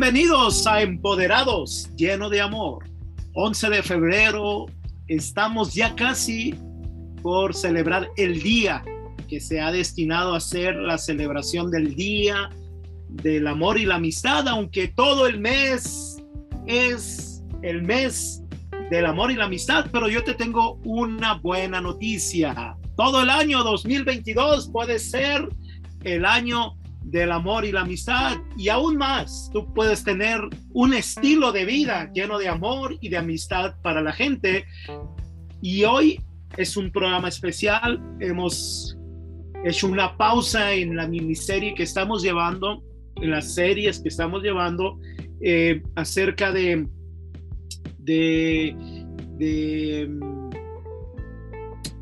Bienvenidos a Empoderados, lleno de amor. 11 de febrero, estamos ya casi por celebrar el día que se ha destinado a ser la celebración del día del amor y la amistad, aunque todo el mes es el mes del amor y la amistad, pero yo te tengo una buena noticia. Todo el año 2022 puede ser el año del amor y la amistad y aún más, tú puedes tener un estilo de vida lleno de amor y de amistad para la gente. Y hoy es un programa especial. Hemos hecho una pausa en la miniserie que estamos llevando, en las series que estamos llevando eh, acerca de, de, de mm,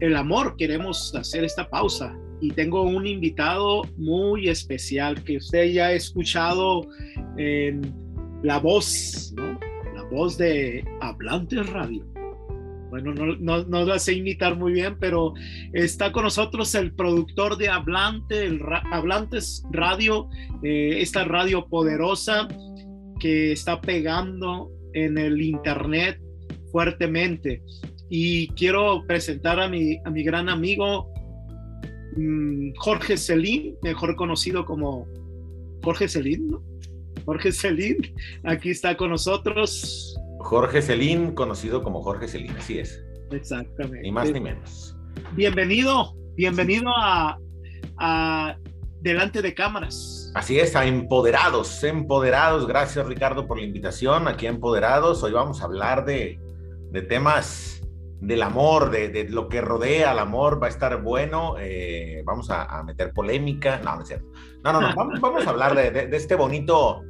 el amor. Queremos hacer esta pausa y tengo un invitado muy especial que usted ya ha escuchado en la voz. La voz de Hablantes Radio. Bueno, no, no, no la sé imitar muy bien, pero está con nosotros el productor de Hablante, Hablantes Radio, eh, esta radio poderosa que está pegando en el Internet fuertemente. Y quiero presentar a mi, a mi gran amigo Jorge Celín, mejor conocido como Jorge Celín, ¿no? Jorge Celín, aquí está con nosotros. Jorge Celín, conocido como Jorge Celín, así es. Exactamente. Ni más ni menos. Bienvenido, bienvenido a, a Delante de Cámaras. Así es, a Empoderados, Empoderados. Gracias Ricardo por la invitación aquí a Empoderados. Hoy vamos a hablar de, de temas del amor, de, lo que rodea al amor, va a estar bueno. Eh, vamos a, meter polémica. No, no es cierto. No, no, no. Vamos, a hablar de, este bonito,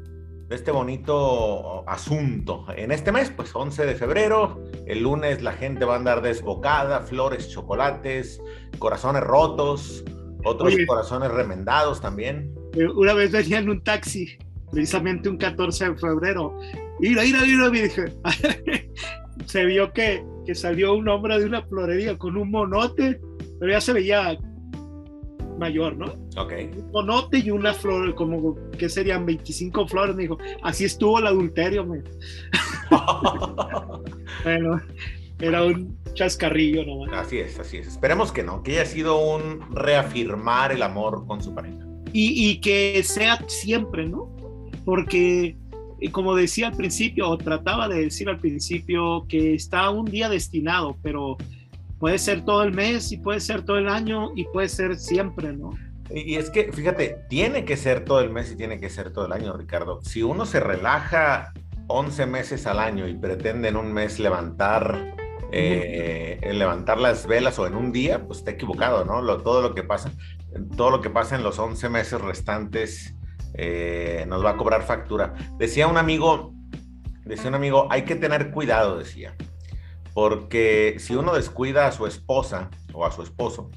de este bonito asunto. En este mes, pues 11 de febrero, el lunes la gente va a andar desbocada, flores, chocolates, corazones rotos, otros corazones remendados también. Eh, una vez venía en un taxi, precisamente un 14 de febrero. Mira, mira, mira, dije. se vio que que salió un hombre de una florería con un monote, pero ya se veía mayor, ¿no? Ok. Un monote y una flor, como que serían 25 flores, me dijo, así estuvo el adulterio, me. bueno, era un chascarrillo nomás. Así es, así es. Esperemos que no, que haya sido un reafirmar el amor con su pareja. Y, y que sea siempre, ¿no? Porque y como decía al principio, o trataba de decir al principio, que está un día destinado, pero puede ser todo el mes y puede ser todo el año y puede ser siempre, ¿no? Y es que, fíjate, tiene que ser todo el mes y tiene que ser todo el año, Ricardo. Si uno se relaja 11 meses al año y pretende en un mes levantar, eh, levantar las velas o en un día, pues está equivocado, ¿no? Lo, todo lo que pasa, todo lo que pasa en los 11 meses restantes eh, nos va a cobrar factura. Decía un amigo, decía un amigo, hay que tener cuidado, decía, porque si uno descuida a su esposa o a su esposo,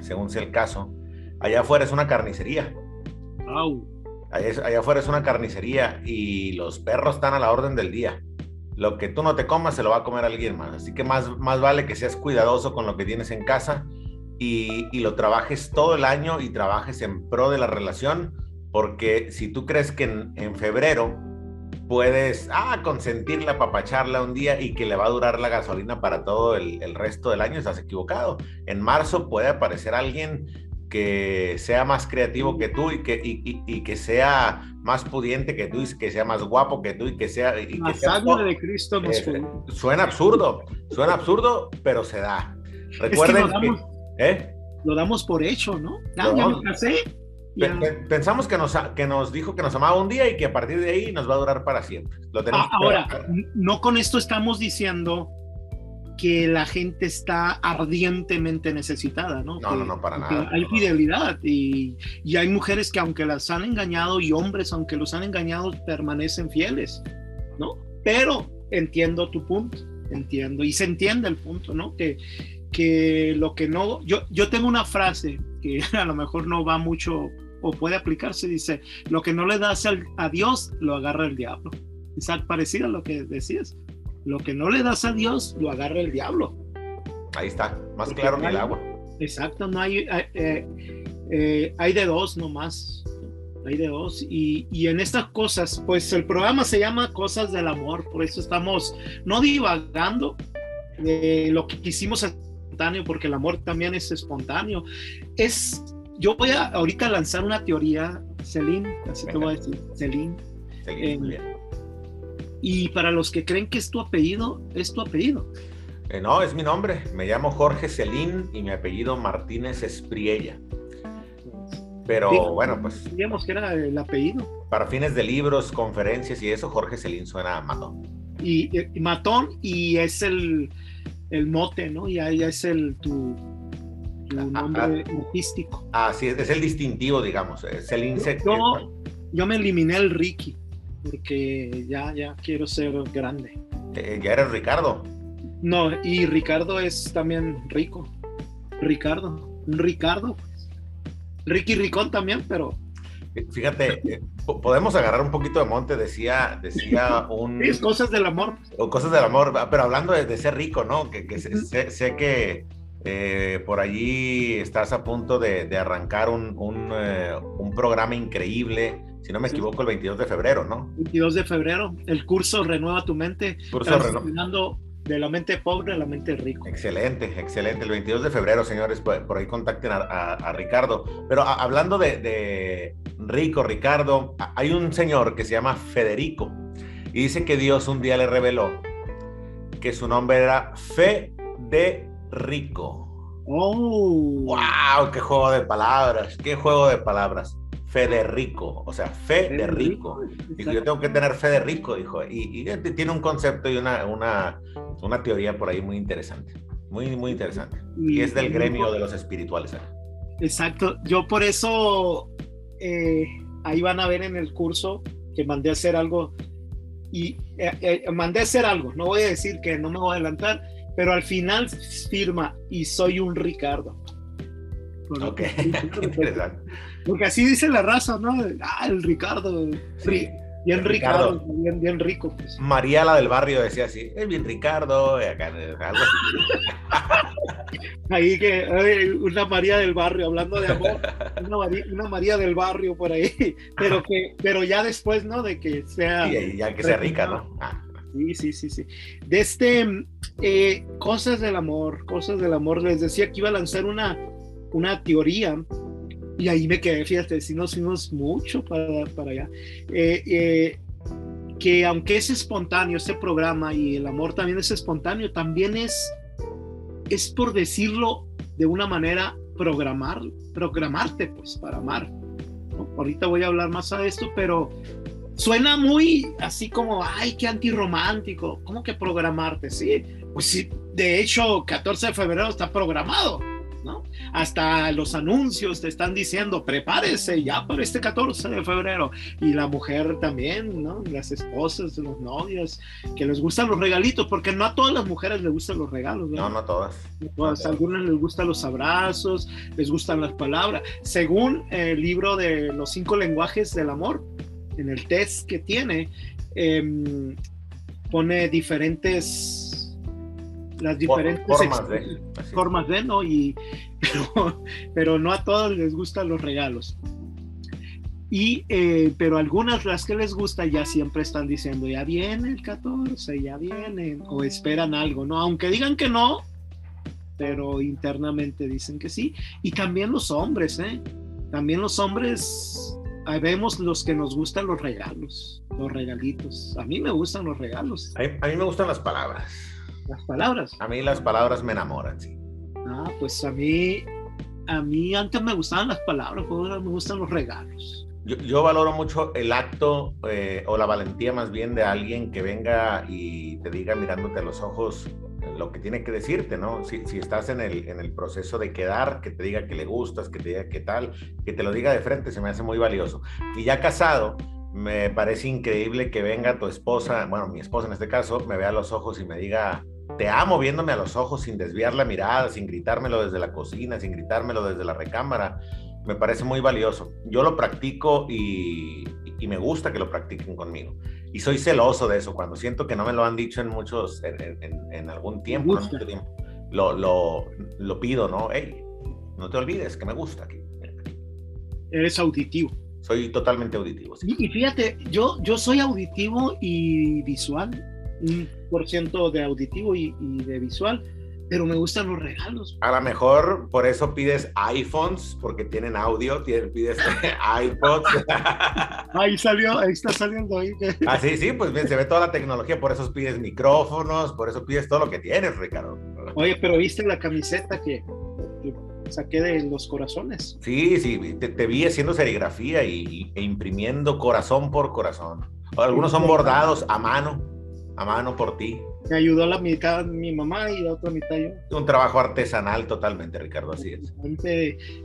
según sea el caso, allá afuera es una carnicería. Allá, afuera es una carnicería y los perros están a la orden del día. Lo que tú no te comas se lo va a comer alguien más. Así que más, más vale que seas cuidadoso con lo que tienes en casa y, y lo trabajes todo el año y trabajes en pro de la relación porque si tú crees que en, febrero puedes, ah, consentirla, papacharla un día y que le va a durar la gasolina para todo el, resto del año, estás equivocado. En marzo puede aparecer alguien que sea más creativo que tú y que, y, que sea más pudiente que tú y que sea más guapo que tú y que sea... Y que sea, de Cristo eh, Suena absurdo, suena absurdo, pero se da. Recuerden que... ¿eh? Lo damos por hecho, ¿no? ya me casé, Pensamos que nos, que nos dijo que nos amaba un día y que a partir de ahí nos va a durar para siempre. Lo tenemos ah, ahora, no con esto estamos diciendo que la gente está ardientemente necesitada, ¿no? No, no, no, para nada. Hay fidelidad y, y, hay mujeres que aunque las han engañado y hombres aunque los han engañado permanecen fieles, ¿no? Pero entiendo tu punto, entiendo y se entiende el punto, ¿no? Que, que lo que no, yo, yo tengo una frase que a lo mejor no va mucho o puede aplicarse, dice, lo que no le das a Dios, lo agarra el diablo. Es parecido a lo que decías. Lo que no le das a Dios, lo agarra el diablo. Ahí está, más claro que el agua. Exacto, no hay, hay, eh, eh, hay de dos nomás. hay de dos. Y, y, en estas cosas, pues el programa se llama Cosas del Amor, por eso estamos no divagando de lo que quisimos espontáneo, porque el amor también es espontáneo. Es, yo voy a ahorita lanzar una teoría, Celine, así te voy a decir, Celine. Celine eh, y para los que creen que es tu apellido, es tu apellido. Eh, no, es mi nombre. Me llamo Jorge Celín y mi apellido Martínez Espriella. Pero bueno, pues. Digamos que era el apellido. Para fines de libros, conferencias y eso, Jorge Celín suena a matón. Y, matón y es el, el, mote, ¿no? Y ahí es el tu, tu ah, nombre ah. artístico. Ah, sí, es el distintivo, digamos. Eh, Celín yo, yo, yo, me eliminé el Ricky porque ya, ya quiero ser grande. Eh, ¿Ya eres Ricardo? No, y Ricardo es también rico. Ricardo, un Ricardo. Pues. Ricky Ricón también, pero. Fíjate, eh, podemos agarrar un poquito de monte, decía, decía un. Es cosas del amor. O cosas del amor, pero hablando de, ser rico, ¿no? Que, sé, que eh, por allí estás a punto de, arrancar un, un, programa increíble si no me equivoco, el 22 de febrero, ¿no? 22 de febrero, el curso Renueva tu mente, curso de la mente pobre a la mente rica. Excelente, excelente. El 22 de febrero, señores, por, ahí contacten a, Ricardo. Pero hablando de, Rico, Ricardo, hay un señor que se llama Federico y dice que Dios un día le reveló que su nombre era Fe de Rico. ¡Oh! ¡Wow! ¡Qué juego de palabras! ¡Qué juego de palabras! Federico, o sea, fe de rico. Dijo, yo tengo que tener fe de rico, dijo. Y, tiene un concepto y una, una, una, teoría por ahí muy interesante, muy, muy interesante. Y, es del gremio de los espirituales. Exacto, yo por eso eh, ahí van a ver en el curso que mandé a hacer algo y eh, eh, mandé a hacer algo, no voy a decir que no me voy a adelantar, pero al final firma y soy un Ricardo. Ok, interesante. Porque así dice la raza, ¿no? Ah, el Ricardo. Sí. Bien Ricardo, bien, bien rico. Pues. María la del barrio decía así, es bien Ricardo, acá, algo así. ahí que una María del barrio, hablando de amor, una María, del barrio por ahí, pero que, pero ya después, ¿no? De que sea. Sí, ya que sea rica, ¿no? Ah. Sí, sí, sí, sí. De este, eh, cosas del amor, cosas del amor, les decía que iba a lanzar una, una teoría y ahí me quedé, fíjate, si nos fuimos mucho para, para allá. Eh, eh, que aunque es espontáneo este programa y el amor también es espontáneo, también es, es por decirlo de una manera, programar, programarte pues para amar. Ahorita voy a hablar más a esto, pero suena muy así como, ay, qué antirromántico. ¿Cómo que programarte? Sí, pues sí, de hecho, 14 de febrero está programado hasta los anuncios te están diciendo, prepárese ya para este 14 de febrero. Y la mujer también, ¿no? Las esposas, los novios, que les gustan los regalitos, porque no a todas las mujeres les gustan los regalos, No, no todas. todas. algunas les gustan los abrazos, les gustan las palabras. Según el libro de los cinco lenguajes del amor, en el test que tiene, em, pone diferentes las diferentes formas de, formas de ¿no? Y, pero, no a todos les gustan los regalos. Y, eh, pero algunas las que les gusta ya siempre están diciendo, ya viene el 14, ya vienen, o esperan algo, ¿no? Aunque digan que no, pero internamente dicen que sí. Y también los hombres, ¿eh? También los hombres, vemos los que nos gustan los regalos, los regalitos. A mí me gustan los regalos. a mí me gustan las palabras las palabras. A mí las palabras me enamoran, sí. Ah, pues a mí, a mí antes me gustaban las palabras, ahora me gustan los regalos. Yo, valoro mucho el acto eh, o la valentía más bien de alguien que venga y te diga mirándote a los ojos lo que tiene que decirte, ¿no? Si, estás en el, en el proceso de quedar, que te diga que le gustas, que te diga qué tal, que te lo diga de frente, se me hace muy valioso. Y ya casado, me parece increíble que venga tu esposa, bueno, mi esposa en este caso, me vea a los ojos y me diga, te amo viéndome a los ojos sin desviar la mirada, sin gritármelo desde la cocina, sin gritármelo desde la recámara. Me parece muy valioso. Yo lo practico y, me gusta que lo practiquen conmigo. Y soy celoso de eso. Cuando siento que no me lo han dicho en muchos, en, algún tiempo, lo, lo, lo, pido, ¿no? Hey, no te olvides que me gusta. Eres auditivo. Soy totalmente auditivo. Y, fíjate, yo, yo soy auditivo y visual, un por ciento de auditivo y, de visual, pero me gustan los regalos. A lo mejor por eso pides iPhones, porque tienen audio, pides iPods. ahí salió, ahí está saliendo ahí. Ah, sí, sí, pues bien, se ve toda la tecnología, por eso pides micrófonos, por eso pides todo lo que tienes, Ricardo. Oye, pero viste la camiseta que, saqué de los corazones. Sí, sí, te, vi haciendo serigrafía y, e imprimiendo corazón por corazón. Algunos son bordados a mano, a mano por ti. Me ayudó la mitad mi mamá y la otra mitad yo. Un trabajo artesanal totalmente, Ricardo, así es.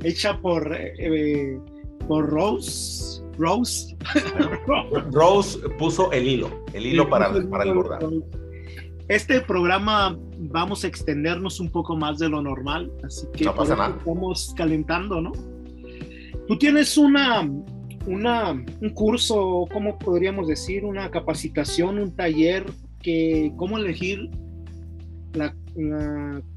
Hecha por, eh, por Rose. Rose. Rose puso el hilo, el hilo para, para el bordado. Este programa vamos a extendernos un poco más de lo normal, así que no pasa nada. estamos calentando, ¿no? Tú tienes una, una, un curso, ¿cómo podríamos decir? Una capacitación, un taller que cómo elegir la,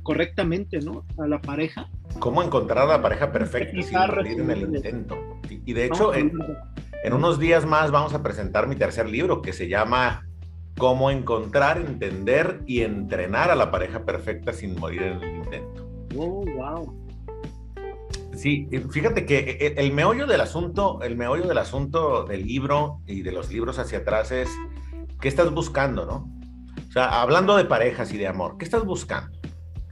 correctamente, ¿no? A la pareja. Cómo encontrar a la pareja perfecta sin morir en el intento. Y, de hecho, en, en unos días más vamos a presentar mi tercer libro que se llama cómo encontrar, entender y entrenar a la pareja perfecta sin morir en el intento. Oh, wow. Sí, fíjate que e, e, el meollo del asunto, el meollo del asunto del libro y de los libros hacia atrás es qué estás buscando, ¿no? O sea, hablando de parejas y de amor, ¿qué estás buscando?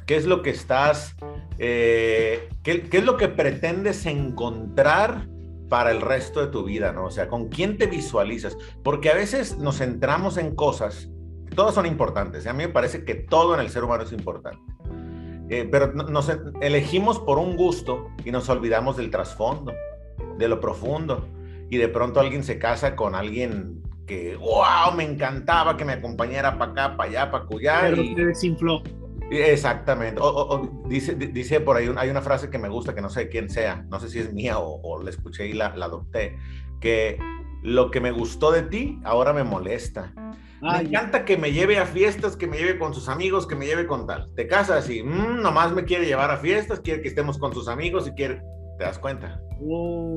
¿Qué es lo que estás, eh, qué, es lo que pretendes encontrar para el resto de tu vida, ¿no? O sea, ¿con quién te visualizas? Porque a veces nos centramos en cosas, todas son importantes, ¿eh? a mí me parece que todo en el ser humano es importante, eh, pero nos elegimos por un gusto y nos olvidamos del trasfondo, de lo profundo, y de pronto alguien se casa con alguien que, wow, me encantaba que me acompañara para acá, para allá, para cuya. Pero y... desinfló. Exactamente. O, dice, dice por ahí, hay una frase que me gusta, que no sé quién sea, no sé si es mía o, la escuché y la, adopté, que lo que me gustó de ti ahora me molesta. me encanta que me lleve a fiestas, que me lleve con sus amigos, que me lleve con tal. Te casas y mm, nomás me quiere llevar a fiestas, quiere que estemos con sus amigos y quiere... ¿Te das cuenta? Oh.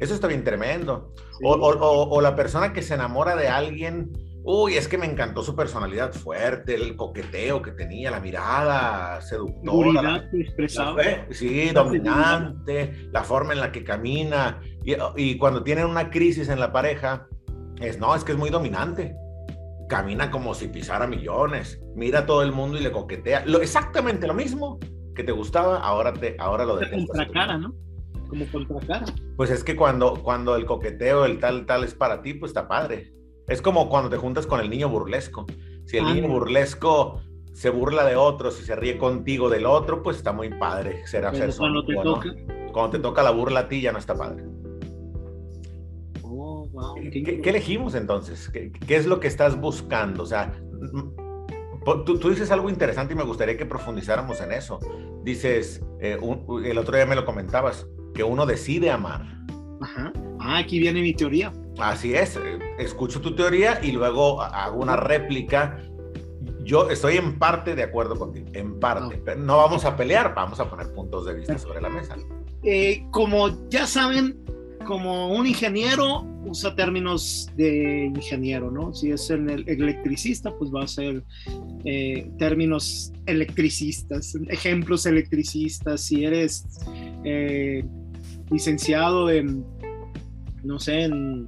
Eso está bien tremendo. O, o la persona que se enamora de alguien Uy, es que me encantó su personalidad fuerte, el coqueteo que tenía, la mirada seductora. expresada. sí, dominante, la forma en la que camina. Y, cuando tienen una crisis en la pareja, es no, es que es muy dominante. Camina como si pisara millones, mira a todo el mundo y le coquetea. Lo, exactamente lo mismo que te gustaba, ahora, te, ahora lo detestas. cara, ¿no? Como cara. Pues es que cuando, cuando el coqueteo, el tal, tal es para ti, pues está padre es como cuando te juntas con el niño burlesco. Si el niño burlesco se burla de otros y se ríe contigo del otro, pues está muy padre. Será ser cuando te toca. Cuando te toca la burla a ti ya no está padre. Oh, ¿Qué, elegimos entonces? ¿Qué, es lo que estás buscando? O sea, tú, dices algo interesante y me gustaría que profundizáramos en eso. Dices, eh, el otro día me lo comentabas, que uno decide amar. Ajá. Ah, aquí viene mi teoría. Así es, eh, escucho tu teoría y luego hago una réplica. Yo estoy en parte de acuerdo contigo, en parte. Pero no vamos a pelear, vamos a poner puntos de vista sobre la mesa. Eh, como ya saben, como un ingeniero usa términos de ingeniero, ¿no? Si es el electricista, pues va a ser eh, términos electricistas, ejemplos electricistas. Si eres licenciado en, no sé, en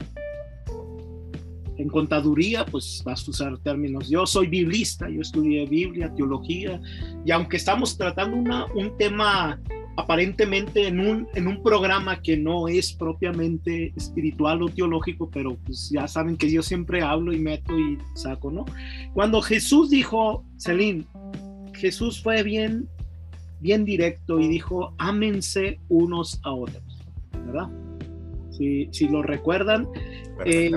contaduría, pues vas a usar términos. Yo soy biblista, yo estudié Biblia, teología, y aunque estamos tratando una, un tema aparentemente en un, en un programa que no es propiamente espiritual o teológico, pero pues ya saben que yo siempre hablo y meto y saco, ¿no? Cuando Jesús dijo, Celine, Jesús fue bien, bien directo y dijo, ámense unos a otros, ¿verdad? Si, si lo recuerdan, eh,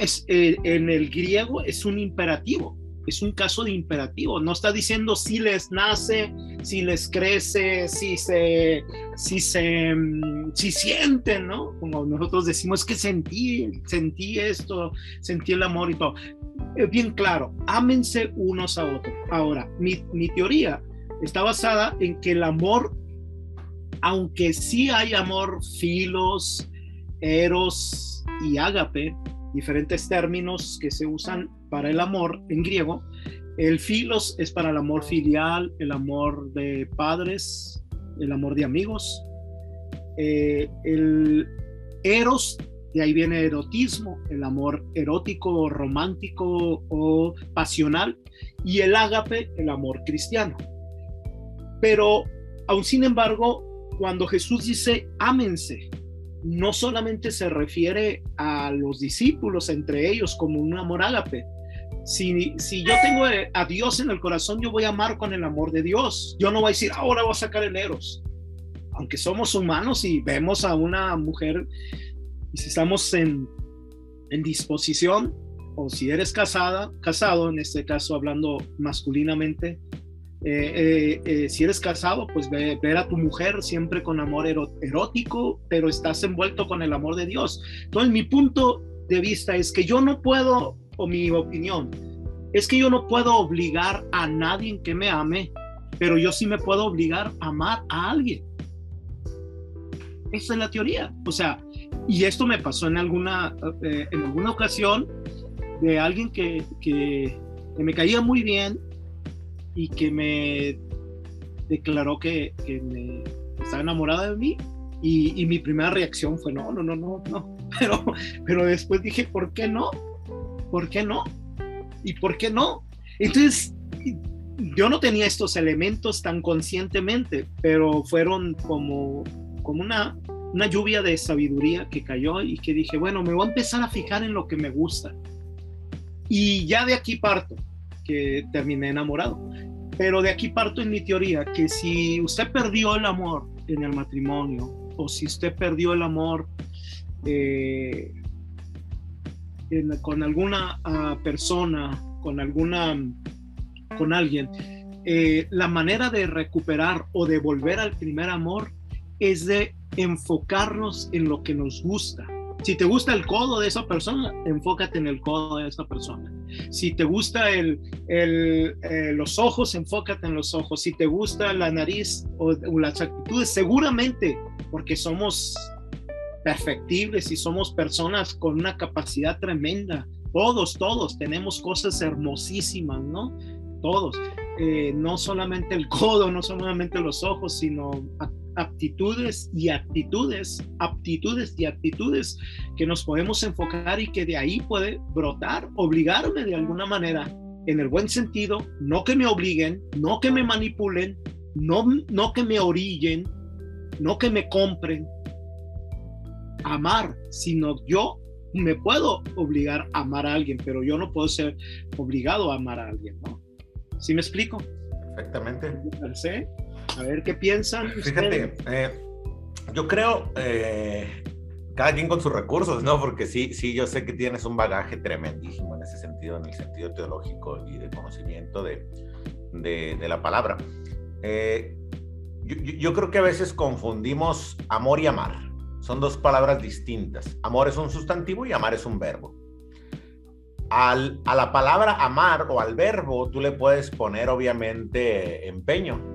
es, eh, en el griego es un imperativo, es un caso de imperativo. No está diciendo si les nace, si les crece, si se, si se, mm, si sienten, ¿no? Como nosotros decimos que sentí, sentí esto, sentí el amor y todo. Es bien claro, ámense unos a otros. Ahora, mi, mi teoría está basada en que el amor, aunque sí hay amor filos, eros y ágape, diferentes términos que se usan para el amor en griego. El filos es para el amor filial, el amor de padres, el amor de amigos. Eh, el eros, de ahí viene erotismo, el amor erótico, romántico o pasional. Y el ágape, el amor cristiano. Pero, aún sin embargo, cuando Jesús dice, ámense, no solamente se refiere a los discípulos entre ellos como un amor ágape. Si, si yo tengo a Dios en el corazón, yo voy a amar con el amor de Dios. Yo no voy a decir, ahora voy a sacar el eros. Aunque somos humanos y vemos a una mujer y si estamos en, en disposición, o si eres casada, casado, en este caso hablando masculinamente, eh, eh, eh, si eres casado, pues ve, ver a tu mujer siempre con amor erótico, pero estás envuelto con el amor de Dios. Entonces, mi punto de vista es que yo no puedo, o mi opinión, es que yo no puedo obligar a nadie que me ame, pero yo sí me puedo obligar a amar a alguien. Esa es la teoría. O sea, y esto me pasó en alguna, en alguna ocasión de alguien que, que, que me caía muy bien y que me declaró que, que me estaba enamorada de mí y, y, mi primera reacción fue no, no, no, no, no, pero, pero después dije, ¿por qué no? ¿Por qué no? ¿Y por qué no? Entonces, yo no tenía estos elementos tan conscientemente, pero fueron como, como una, una lluvia de sabiduría que cayó y que dije, bueno, me voy a empezar a fijar en lo que me gusta. Y ya de aquí parto que terminé enamorado. Pero de aquí parto en mi teoría, que si usted perdió el amor en el matrimonio, o si usted perdió el amor eh, con alguna ah, persona, con alguna, con alguien, eh, la manera de recuperar o de volver al primer amor es de enfocarnos en lo que nos gusta, si te gusta el codo de esa persona, enfócate en el codo de esa persona. Si te gusta el, el, eh, los ojos, enfócate en los ojos. Si te gusta la nariz o, las actitudes, seguramente, porque somos perfectibles y somos personas con una capacidad tremenda. Todos, todos tenemos cosas hermosísimas, ¿no? Todos. Eh, no solamente el codo, no solamente los ojos, sino aptitudes y actitudes, aptitudes y actitudes que nos podemos enfocar y que de ahí puede brotar, obligarme de alguna manera, en el buen sentido, no que me obliguen, no que me manipulen, no, no que me orillen, no que me compren, amar, sino yo me puedo obligar a amar a alguien, pero yo no puedo ser obligado a amar a alguien, ¿no? ¿Sí me explico? Perfectamente. A ver qué piensan. Fíjate, eh, yo creo, eh, cada quien con sus recursos, ¿no? Porque sí, sí, yo sé que tienes un bagaje tremendísimo en ese sentido, en el sentido teológico y de conocimiento de, de, la palabra. Eh, yo, yo creo que a veces confundimos amor y amar. Son dos palabras distintas. Amor es un sustantivo y amar es un verbo. Al, a la palabra amar o al verbo tú le puedes poner obviamente empeño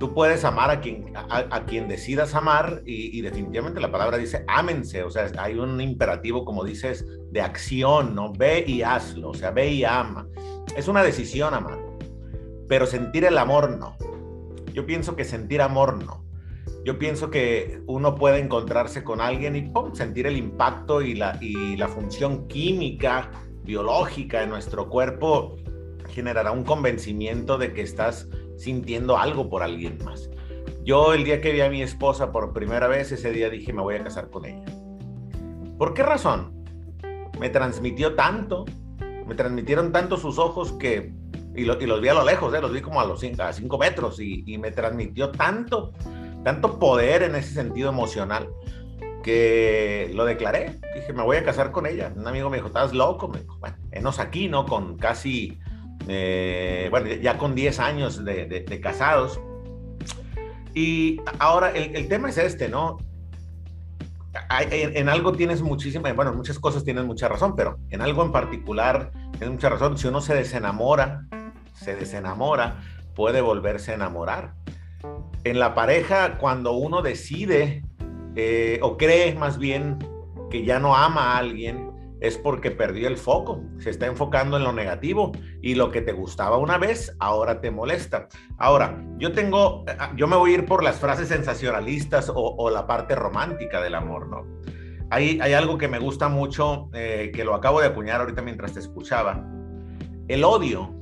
tú puedes amar a quien, a, quien decidas amar y, definitivamente la palabra dice ámense, o sea, hay un imperativo, como dices, de acción, ¿no? Ve y hazlo, o sea, ve y ama. Es una decisión amar, pero sentir el amor no. Yo pienso que sentir amor no. Yo pienso que uno puede encontrarse con alguien y sentir el impacto y la, y la función química, biológica de nuestro cuerpo generará un convencimiento de que estás sintiendo algo por alguien más. Yo el día que vi a mi esposa por primera vez, ese día dije, me voy a casar con ella. ¿Por qué razón? Me transmitió tanto, me transmitieron tanto sus ojos que, y, los vi a lo lejos, ¿eh? los vi como a los cinco, a cinco metros, y, y, me transmitió tanto, tanto poder en ese sentido emocional, que lo declaré. Dije, me voy a casar con ella. Un amigo me dijo, ¿estás loco? Me dijo, bueno, enos aquí, ¿no? Con casi eh, bueno, ya con 10 años de, casados. Y ahora el, tema es este, ¿no? en, algo tienes muchísima, bueno, muchas cosas tienes mucha razón, pero en algo en particular tienes mucha razón. Si uno se desenamora, se desenamora, puede volverse a enamorar. En la pareja, cuando uno decide eh, o cree más bien que ya no ama a alguien, es porque perdió el foco, se está enfocando en lo negativo y lo que te gustaba una vez ahora te molesta. Ahora, yo tengo, yo me voy a ir por las frases sensacionalistas o, la parte romántica del amor, ¿no? Hay, hay algo que me gusta mucho, eh, que lo acabo de acuñar ahorita mientras te escuchaba. El odio,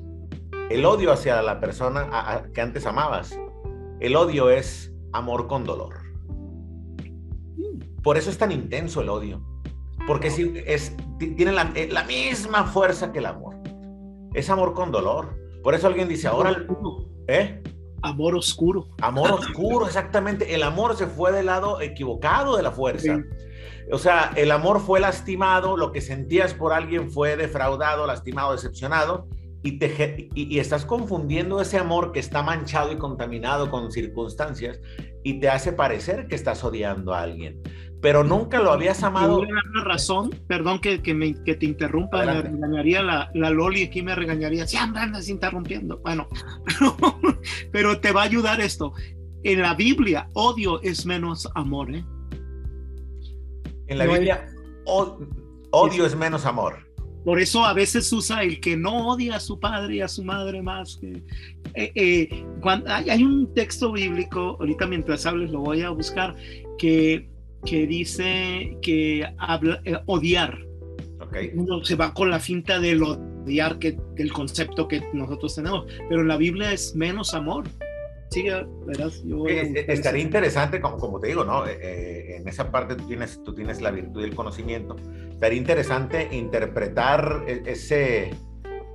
el odio hacia la persona que antes amabas, el odio es amor con dolor. Por eso es tan intenso el odio porque si es, tiene eh, la, misma fuerza que el amor. Es amor con dolor. Por eso alguien dice, ahora... ¿Eh? Amor oscuro. Amor oscuro, exactamente. El amor se fue del lado equivocado de la fuerza. O sea, el amor fue lastimado, lo que sentías por alguien fue defraudado, lastimado, decepcionado, y, te, y, estás confundiendo ese amor que está manchado y contaminado con circunstancias y te hace parecer que estás odiando a alguien pero nunca lo habías amado. Una razón, perdón que, que, me, que te interrumpa, me regañaría la, la, Loli aquí, me regañaría, siempre andas interrumpiendo. Bueno, pero, te va a ayudar esto. En la Biblia, odio es menos amor. ¿eh? En la Biblia, odio es, menos amor. Por eso a veces usa el que no odia a su padre y a su madre más. Que, eh, eh, cuando, hay, hay un texto bíblico, ahorita mientras hables lo voy a buscar, que que dice que habla, eh, odiar. Okay. Uno se va con la finta del odiar que el concepto que nosotros tenemos, pero en la Biblia es menos amor. Sí, verás, yo estaría interesante, como, como te digo, ¿no? Eh, eh, en esa parte tú tienes, tú tienes la virtud y el conocimiento. Estaría interesante interpretar e, ese,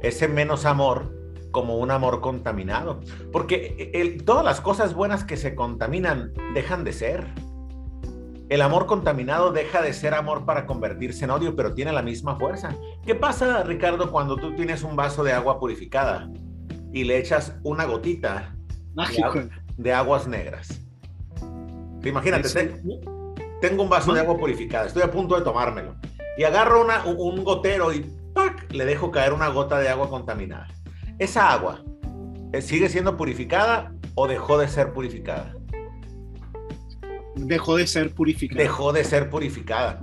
ese menos amor como un amor contaminado, porque el, todas las cosas buenas que se contaminan dejan de ser. El amor contaminado deja de ser amor para convertirse en odio, pero tiene la misma fuerza. ¿Qué pasa, Ricardo, cuando tú tienes un vaso de agua purificada y le echas una gotita de, aguas negras? Imagínate, tengo un vaso de agua purificada, estoy a punto de tomármelo y agarro un gotero y le dejo caer una gota de agua contaminada. ¿Esa agua eh, sigue siendo purificada o dejó de ser purificada? Dejó de ser purificada. Dejó de ser purificada.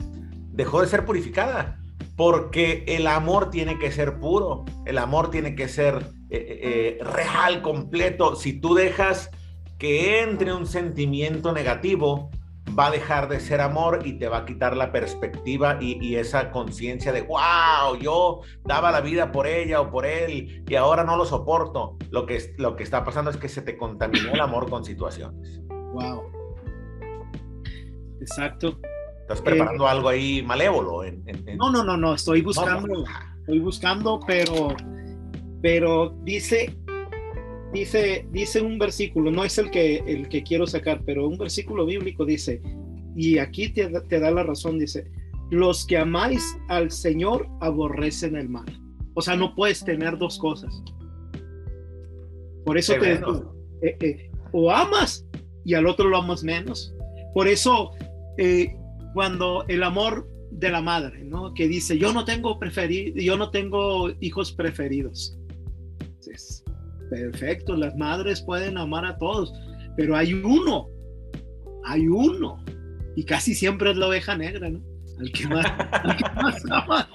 Dejó de ser purificada. Porque el amor tiene que ser puro. El amor tiene que ser eh, eh, eh, real, completo. Si tú dejas que entre un sentimiento negativo, va a dejar de ser amor y te va a quitar la perspectiva y, esa conciencia de, wow, yo daba la vida por ella o por él y ahora no lo soporto. Lo que, lo que está pasando es que se te contaminó el amor con situaciones. Wow. Exacto. ¿Estás preparando algo ahí malévolo? No, no, no, no, estoy buscando, estoy buscando, pero, pero dice, dice, dice un versículo, no es el que, el que quiero sacar, pero un versículo bíblico dice, y aquí te, te da la razón, dice, los que amáis al Señor aborrecen el mal. O sea, no puedes tener dos cosas. Por eso te eh, eh, o amas y al otro lo amas menos. Por eso eh, cuando el amor de la madre, ¿no? Que dice, yo no tengo preferido, yo no tengo hijos preferidos. perfecto, las madres pueden amar a todos, pero hay uno, hay uno, y casi siempre es la oveja negra, ¿no? Al que más, ama.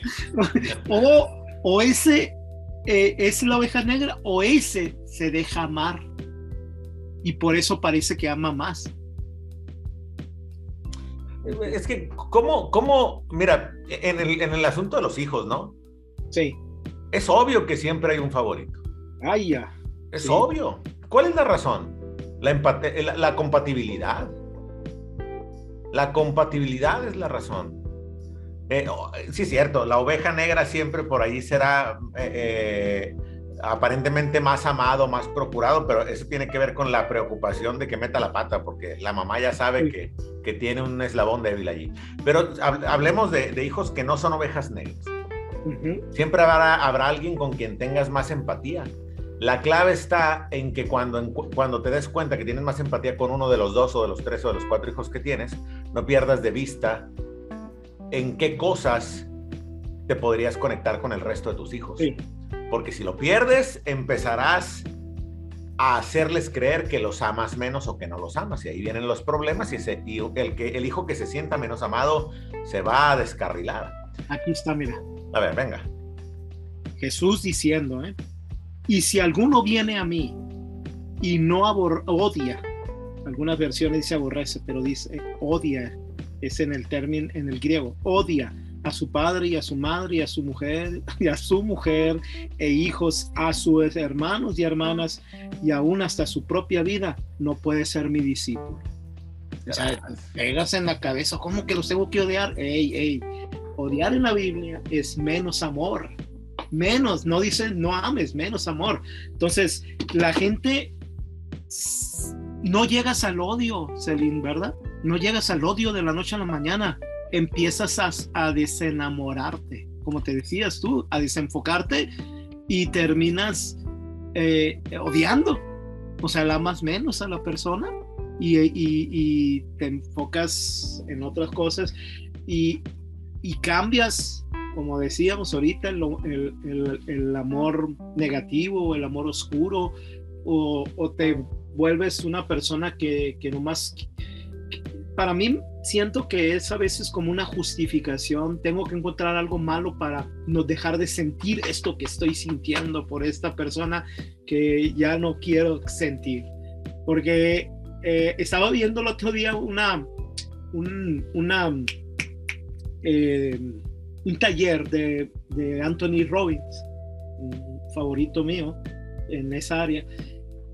O, ese eh, es la oveja negra, o ese se deja amar, y por eso parece que ama más. Es que, ¿cómo, cómo, mira, en el, en el asunto de los hijos, ¿no? Sí. Es obvio que siempre hay un favorito. Ay, ya. Es obvio. ¿Cuál es la razón? La, la, la, compatibilidad. La compatibilidad es la razón. Eh, oh, sí, es cierto, la oveja negra siempre por ahí será eh, eh aparentemente más amado, más procurado, pero eso tiene que ver con la preocupación de que meta la pata, porque la mamá ya sabe que, que, tiene un eslabón débil allí. Pero hablemos de, hijos que no son ovejas negras. Siempre habrá, habrá alguien con quien tengas más empatía. La clave está en que cuando, cuando te des cuenta que tienes más empatía con uno de los dos o de los tres o de los cuatro hijos que tienes, no pierdas de vista en qué cosas te podrías conectar con el resto de tus hijos. Sí. Porque si lo pierdes, empezarás a hacerles creer que los amas menos o que no los amas. Y ahí vienen los problemas y, y el, que, el hijo que se sienta menos amado se va a descarrilar. Aquí está, mira. A ver, venga. Jesús diciendo, ¿eh? Y si alguno viene a mí y no odia, algunas versiones dice aborrece, pero dice odia, es en el término, en el griego, odia a su padre y a su madre y a su mujer y a su mujer e hijos, a sus hermanos y hermanas y aún hasta su propia vida, no puede ser mi discípulo. O sea, pegas en la cabeza, ¿cómo que los tengo que odiar? Ey, ey, odiar en la Biblia es menos amor. Menos, no dice no ames, menos amor. Entonces, la gente no llegas al odio, Celine, ¿verdad? No llegas al odio de la noche a la mañana. Empiezas a, desenamorarte, como te decías tú, a desenfocarte y terminas eh, odiando. O sea, la amas menos a la persona y, te enfocas en otras cosas y, y cambias, como decíamos ahorita, el, el, el, amor negativo, el amor oscuro, o, te vuelves una persona que, que nomás... Para mí siento que es a veces como una justificación, tengo que encontrar algo malo para no dejar de sentir esto que estoy sintiendo por esta persona que ya no quiero sentir. Porque eh, estaba viendo el otro día una, un, una, eh, un taller de, de, Anthony Robbins, un favorito mío en esa área,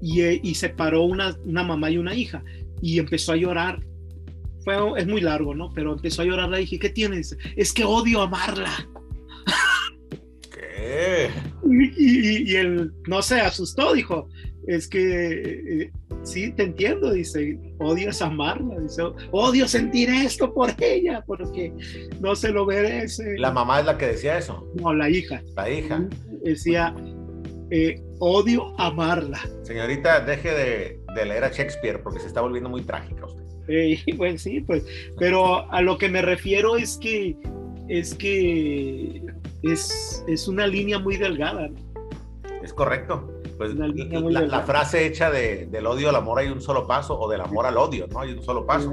y, eh, y se paró una, una, mamá y una hija y empezó a llorar. Fue, es muy largo, ¿no? Pero empezó a llorar la hija. ¿Qué tienes? Es que odio amarla. ¿Qué? Y, y, y, él no se asustó, dijo, es que sí, te entiendo, dice, odias amarla, dice, odio sentir esto por ella, porque no se lo merece. ¿La mamá es la que decía eso? No, la hija. La hija. Decía, eh, odio amarla. Señorita, deje de, leer a Shakespeare porque se está volviendo muy trágica usted. pues sí, pues, pero a lo que me refiero es que es que es, es una línea muy delgada. Es correcto. Pues la, frase hecha de, del odio al amor hay un solo paso, o del amor al odio, ¿no? Hay un solo paso.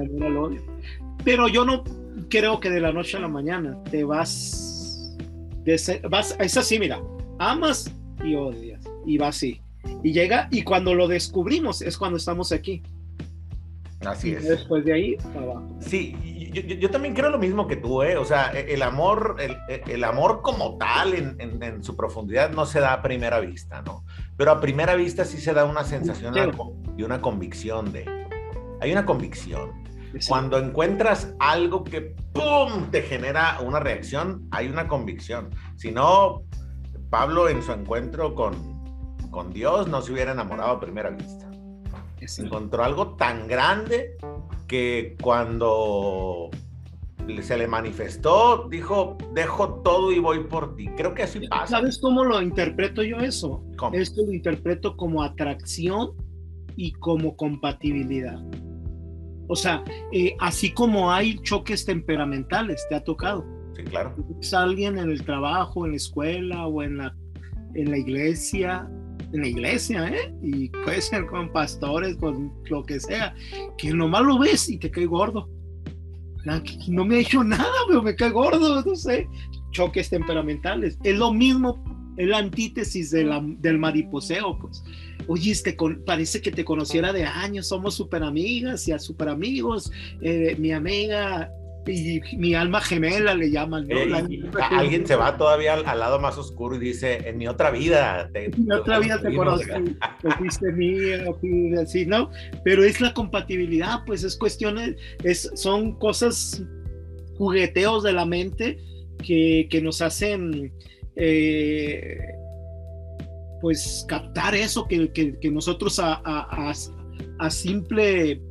Pero yo no creo que de la noche a la mañana te vas, vas es así, mira, amas y odias, y va así. Y llega, y cuando lo descubrimos es cuando estamos aquí. Así es. Después de ahí, abajo. Sí, yo, yo, también creo lo mismo que tú, ¿eh? O sea, e, el amor, el, el amor como tal en, en, en, su profundidad no se da a primera vista, ¿no? Pero a primera vista sí se da una sensación y una convicción de... Hay una convicción. Cuando encuentras algo que ¡pum! te genera una reacción, hay una convicción. Si no, Pablo en su encuentro con, con Dios no se hubiera enamorado a primera vista. Encontró algo tan grande que cuando se le manifestó, dijo, dejo todo y voy por ti. Creo que así pasa. ¿Sabes cómo lo interpreto yo eso? Esto lo interpreto como atracción y como compatibilidad. O sea, eh, así como hay choques temperamentales, te ha tocado. Sí, claro. Es alguien en el trabajo, en la escuela o en la, en la iglesia, en la iglesia, ¿eh? Y puede ser con pastores, con lo que sea, que nomás lo ves y te cae gordo no me ha hecho nada, pero me cae gordo, no sé. Choques temperamentales. Es lo mismo, es la antítesis de la, del mariposeo, pues. Oye, este, parece que te conociera de años, somos súper amigas y a súper amigos. Eh, mi amiga y mi alma gemela le llaman. alguien se va todavía al, lado más oscuro y dice, en mi otra vida. Te, en mi otra vida te conocí, te fuiste mía, así, ¿no? Pero es la compatibilidad, pues es cuestiones, es, son cosas, jugueteos de la mente que, que nos hacen... Eh, pues captar eso que, que, que nosotros a, a, a simple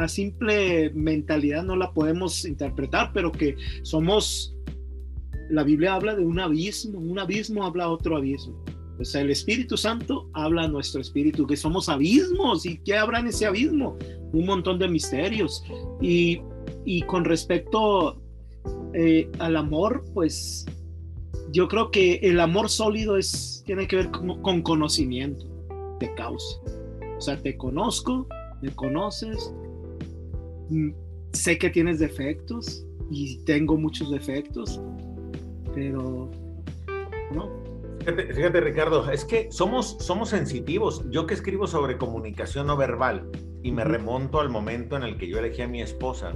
a simple mentalidad no la podemos interpretar, pero que somos, la Biblia habla de un abismo, un abismo habla otro abismo. O sea, el Espíritu Santo habla a nuestro espíritu, que somos abismos. ¿Y qué habrá en ese abismo? Un montón de misterios. Y, y con respecto eh, al amor, pues yo creo que el amor sólido es, tiene que ver con, con conocimiento de causa. O sea, te conozco, me conoces, sé que tienes defectos y tengo muchos defectos, pero no. Fíjate, Ricardo, es que somos, somos sensitivos. Yo que escribo sobre comunicación no verbal y me remonto al momento en el que yo elegí a mi esposa.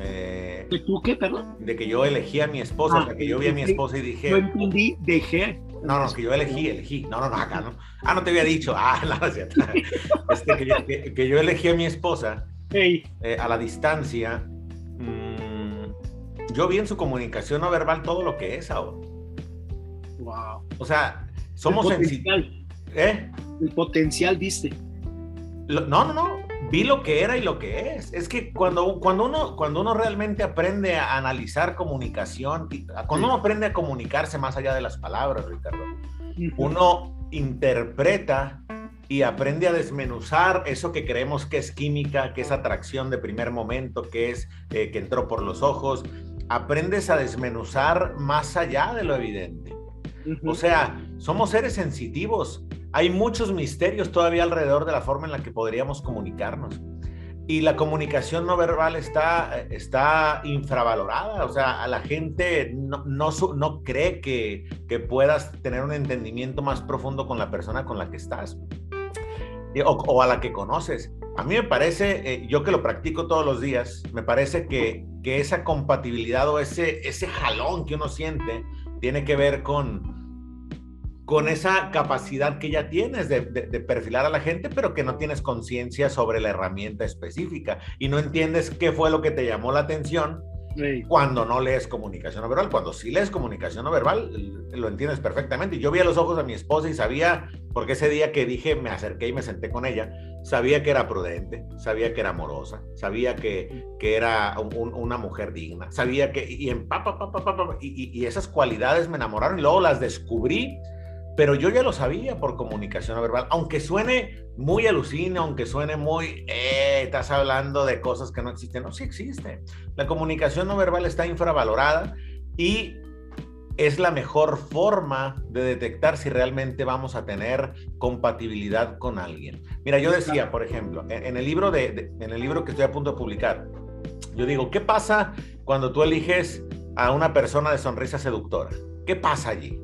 Eh, ¿Tú qué, perdón? De que yo elegí a mi esposa, o sea, que yo vi a mi esposa y dije... Yo entendí, dejé. No, no, que yo elegí, elegí. No, no, no, acá, ¿no? Ah, no te había dicho. Ah, no, cierto. Este, que, yo, que, yo elegí a mi esposa eh, a la distancia. Mm, yo vi en su comunicación no verbal todo lo que es ahora. Wow. O sea, somos sensibles. ¿Eh? El potencial, viste. no, no, no. Vi lo que era y lo que es. Es que cuando, cuando, uno, cuando uno realmente aprende a analizar comunicación, cuando uno aprende a comunicarse más allá de las palabras, Ricardo, uno interpreta y aprende a desmenuzar eso que creemos que es química, que es atracción de primer momento, que es eh, que entró por los ojos. Aprendes a desmenuzar más allá de lo evidente. O sea, somos seres sensitivos. Hay muchos misterios todavía alrededor de la forma en la que podríamos comunicarnos. Y la comunicación no verbal está, está infravalorada. O sea, a la gente no, no, no cree que, que, puedas tener un entendimiento más profundo con la persona con la que estás o, o a la que conoces. A mí me parece, eh, yo que lo practico todos los días, me parece que, que esa compatibilidad o ese, ese jalón que uno siente tiene que ver con, con esa capacidad que ya tienes de, perfilar a la gente, pero que no tienes conciencia sobre la herramienta específica y no entiendes qué fue lo que te llamó la atención cuando no lees comunicación no verbal. Cuando sí lees comunicación no verbal, lo entiendes perfectamente. Yo vi a los ojos a mi esposa y sabía, porque ese día que dije, me acerqué y me senté con ella, sabía que era prudente, sabía que era amorosa, sabía que, que era una mujer digna, sabía que, y, en, pa, pa, y, y esas cualidades me enamoraron y luego las descubrí pero yo ya lo sabía por comunicación verbal, aunque suene muy alucina, aunque suene muy, eh, estás hablando de cosas que no existen, no, sí existe. La comunicación no verbal está infravalorada y es la mejor forma de detectar si realmente vamos a tener compatibilidad con alguien. Mira, yo decía, por ejemplo, en, el libro de, en el libro que estoy a punto de publicar, yo digo, ¿qué pasa cuando tú eliges a una persona de sonrisa seductora? ¿Qué pasa allí?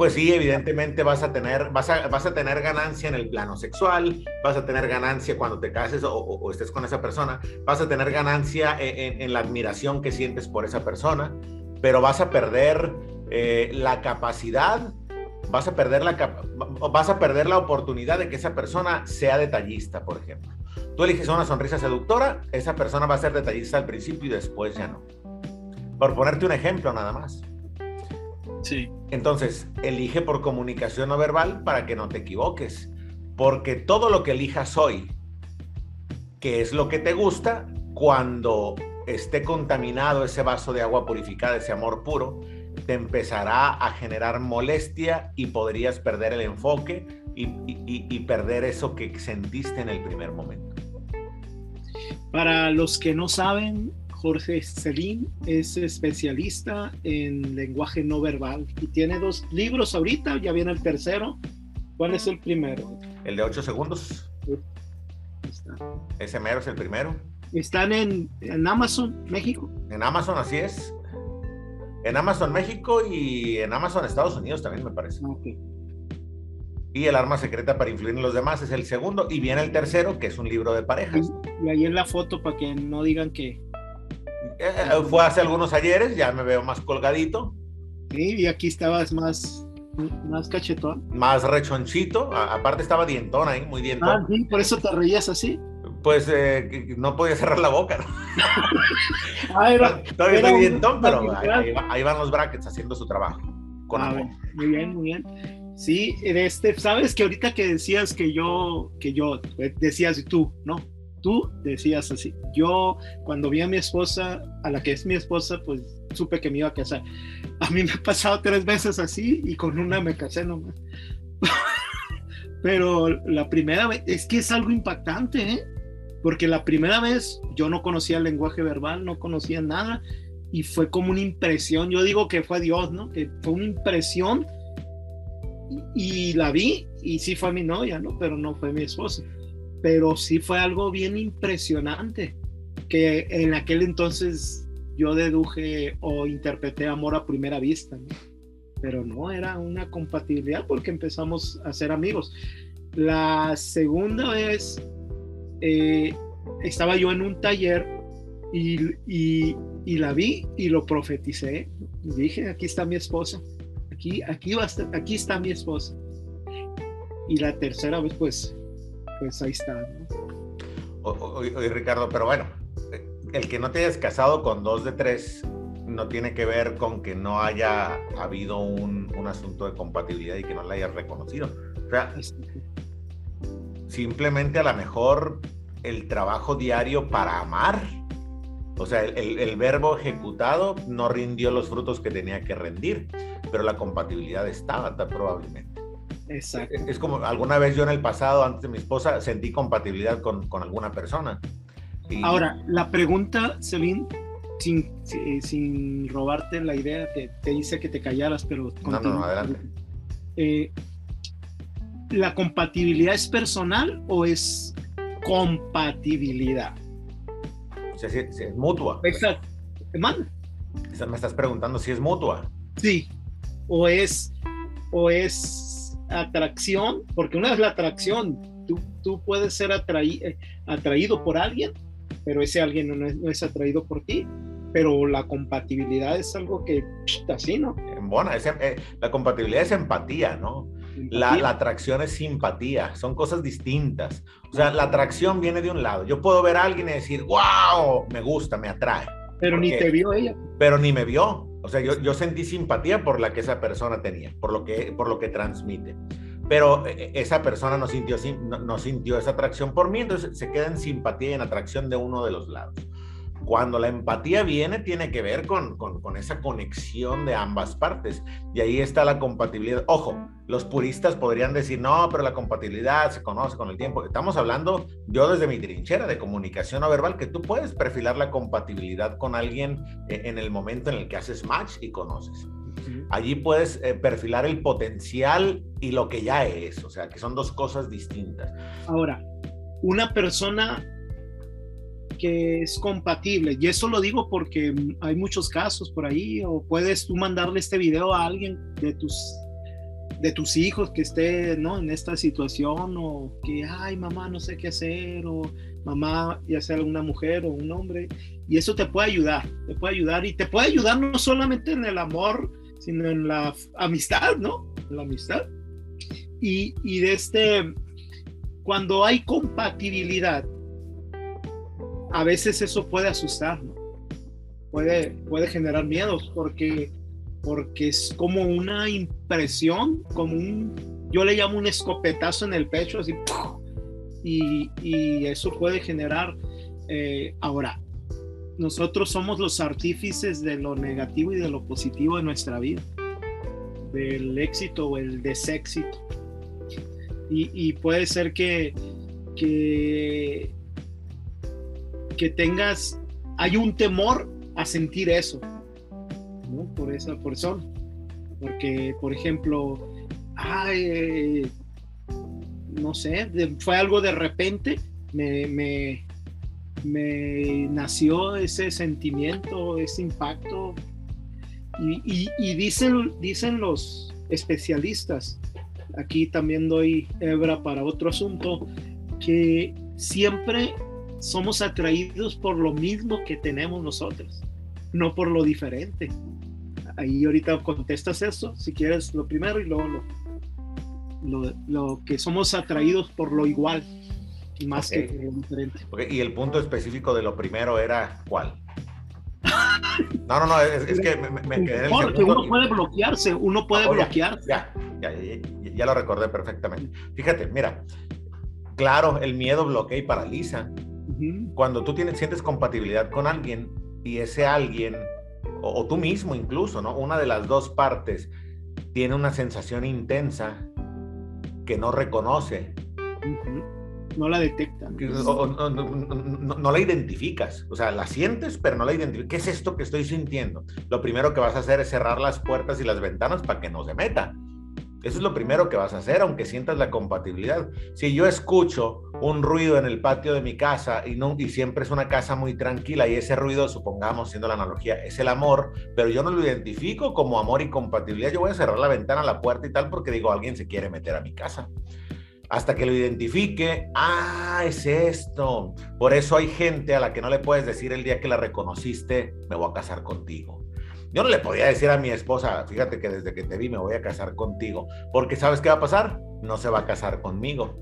pues sí, evidentemente vas a tener, vas a, vas a tener ganancia en el plano sexual, vas a tener ganancia cuando te cases o, estés con esa persona, vas a tener ganancia en, la admiración que sientes por esa persona, pero vas a perder eh, la capacidad, vas a perder la, vas a perder la oportunidad de que esa persona sea detallista, por ejemplo. Tú eliges una sonrisa seductora, esa persona va a ser detallista al principio y después ya no. Por ponerte un ejemplo nada más. Sí. Entonces, elige por comunicación no verbal para que no te equivoques, porque todo lo que elijas hoy, que es lo que te gusta, cuando esté contaminado ese vaso de agua purificada, ese amor puro, te empezará a generar molestia y podrías perder el enfoque y, y perder eso que sentiste en el primer momento. Para los que no saben, Jorge Celín es especialista en lenguaje no verbal y tiene dos libros ahorita, ya viene el tercero. ¿Cuál es el primero? El de 8 segundos. Ese mero es el primero. Están en, Amazon, México. En Amazon, así es. En Amazon, México y en Amazon, Estados Unidos también me parece. Y el arma secreta para influir en los demás es el segundo. Y viene el tercero, que es un libro de parejas. Y ahí en la foto para que no digan que, eh, fue hace algunos ayeres, ya me veo más colgadito. Sí, y aquí estabas más, más cachetón. Más rechonchito, aparte estaba dientón ahí, muy dientón. Ah, sí, por eso te reías así. Pues eh, no podía cerrar la boca. ah, era, Todavía estoy dientón, pero ahí, van los brackets haciendo su trabajo. Con ah, muy bien, muy bien. Sí, este, sabes que ahorita que decías que yo, que yo, eh, decías tú, ¿no? tú decías así. Yo cuando vi a mi esposa, a la que es mi esposa, pues supe que me iba a casar. A mí me ha pasado tres veces así y con una me casé nomás. Pero la primera vez, es que es algo impactante, ¿eh? Porque la primera vez yo no conocía el lenguaje verbal, no conocía nada y fue como una impresión. Yo digo que fue Dios, ¿no? Que fue una impresión y la vi y sí fue mi novia, ¿no? Pero no fue mi esposa. Pero sí fue algo bien impresionante que en aquel entonces yo deduje o interpreté amor a primera vista, ¿no? Pero no, era una compatibilidad porque empezamos a ser amigos. La segunda vez eh, estaba yo en un taller y, y, y, la vi y lo profeticé. Dije, aquí está mi esposa aquí, aquí, va aquí está mi esposa. Y la tercera vez, pues, pues ahí está. Oye, Ricardo, pero bueno, el que no te hayas casado con dos de tres no tiene que ver con que no haya habido un, un asunto de compatibilidad y que no la hayas reconocido. O sea, simplemente a lo mejor el trabajo diario para amar, o sea, el, el, verbo ejecutado no rindió los frutos que tenía que rendir pero la compatibilidad estaba probablemente. Exacto. Es como alguna vez yo en el pasado, antes de mi esposa, sentí compatibilidad con, con alguna persona. Ahora, la pregunta, Sevin, sin, sin, robarte la idea, que te hice que te callaras, pero... No, no, no, adelante. Eh, ¿La compatibilidad es personal o es compatibilidad? O sea, si, es mutua. Exacto. Me estás preguntando si es mutua. Sí, o es, o es atracción, porque una es la atracción, tú, tú puedes ser atraído por alguien, pero ese alguien no es, no es, atraído por ti. Pero la compatibilidad es algo que así, ¿no? Bueno, eh, la compatibilidad es empatía, ¿no? La, la, atracción es simpatía, son cosas distintas. O sea, la atracción viene de un lado. Yo puedo ver a alguien y decir, wow, me gusta, me atrae. Pero ni te vio ella. Pero ni me vio. O sea, yo, yo sentí simpatía por la que esa persona tenía, por lo que, por lo que transmite. Pero eh, eh, esa persona no sintió, no, no sintió esa atracción por mí, entonces se queda en simpatía y en atracción de uno de los lados. Cuando la empatía viene, tiene que ver con, con, esa conexión de ambas partes. Y ahí está la compatibilidad. Ojo, los puristas podrían decir, no, pero la compatibilidad se conoce con el tiempo. Estamos hablando, yo desde mi trinchera de comunicación no verbal, que tú puedes perfilar la compatibilidad con alguien eh, en el momento en el que haces match y conoces. Allí puedes eh, perfilar el potencial y lo que ya es, o sea, que son dos cosas distintas. Ahora, una persona que es compatible. Y eso lo digo porque hay muchos casos por ahí, o puedes tú mandarle este video a alguien de tus, de tus hijos que esté ¿no? en esta situación, o que, ay, mamá, no sé qué hacer, o mamá, ya sea una mujer o un hombre, y eso te puede ayudar, te puede ayudar, y te puede ayudar no solamente en el amor, sino en la amistad, ¿no? La amistad. Y, y de este, cuando hay compatibilidad, a veces eso puede asustar, puede, puede generar miedos porque, porque es como una impresión, como un, yo le llamo un escopetazo en el pecho, así, y, y eso puede generar, eh, ahora, nosotros somos los artífices de lo negativo y de lo positivo de nuestra vida, del éxito o el deséxito. Y, puede ser que que tengas, hay un temor a sentir eso, ¿no? Por esa persona. Porque, por ejemplo, no sé, fue algo de repente, me, me, me nació ese sentimiento, ese impacto. Y, y, dicen, dicen los especialistas, aquí también doy hebra para otro asunto, que siempre somos atraídos por lo mismo que tenemos nosotros, no por lo diferente. Ahí ahorita contestas eso, si quieres lo primero y luego lo, lo, que somos atraídos por lo igual, más que lo diferente. Y el punto específico de lo primero era cuál? No, no, no, es, que me, quedé en el Uno puede bloquearse, uno puede oh, bloquearse. Ya ya, ya, ya, lo recordé perfectamente. Fíjate, mira, claro, el miedo bloquea y paraliza, cuando tú tienes, sientes compatibilidad con alguien y ese alguien, o, tú mismo incluso, ¿no? Una de las dos partes tiene una sensación intensa que no reconoce. No la detecta. no, la identificas. O sea, la sientes, pero no la identificas. ¿Qué es esto que estoy sintiendo? Lo primero que vas a hacer es cerrar las puertas y las ventanas para que no se meta. Eso es lo primero que vas a hacer, aunque sientas la compatibilidad. Si yo escucho un ruido en el patio de mi casa y, no, y siempre es una casa muy tranquila y ese ruido, supongamos, siendo la analogía, es el amor, pero yo no lo identifico como amor y compatibilidad, yo voy a cerrar la ventana, la puerta y tal porque digo, alguien se quiere meter a mi casa. Hasta que lo identifique, ah, es esto. Por eso hay gente a la que no le puedes decir el día que la reconociste, me voy a casar contigo yo no le podía decir a mi esposa, fíjate que desde que te vi me voy a casar contigo, porque ¿sabes qué va a pasar? No se va a casar conmigo.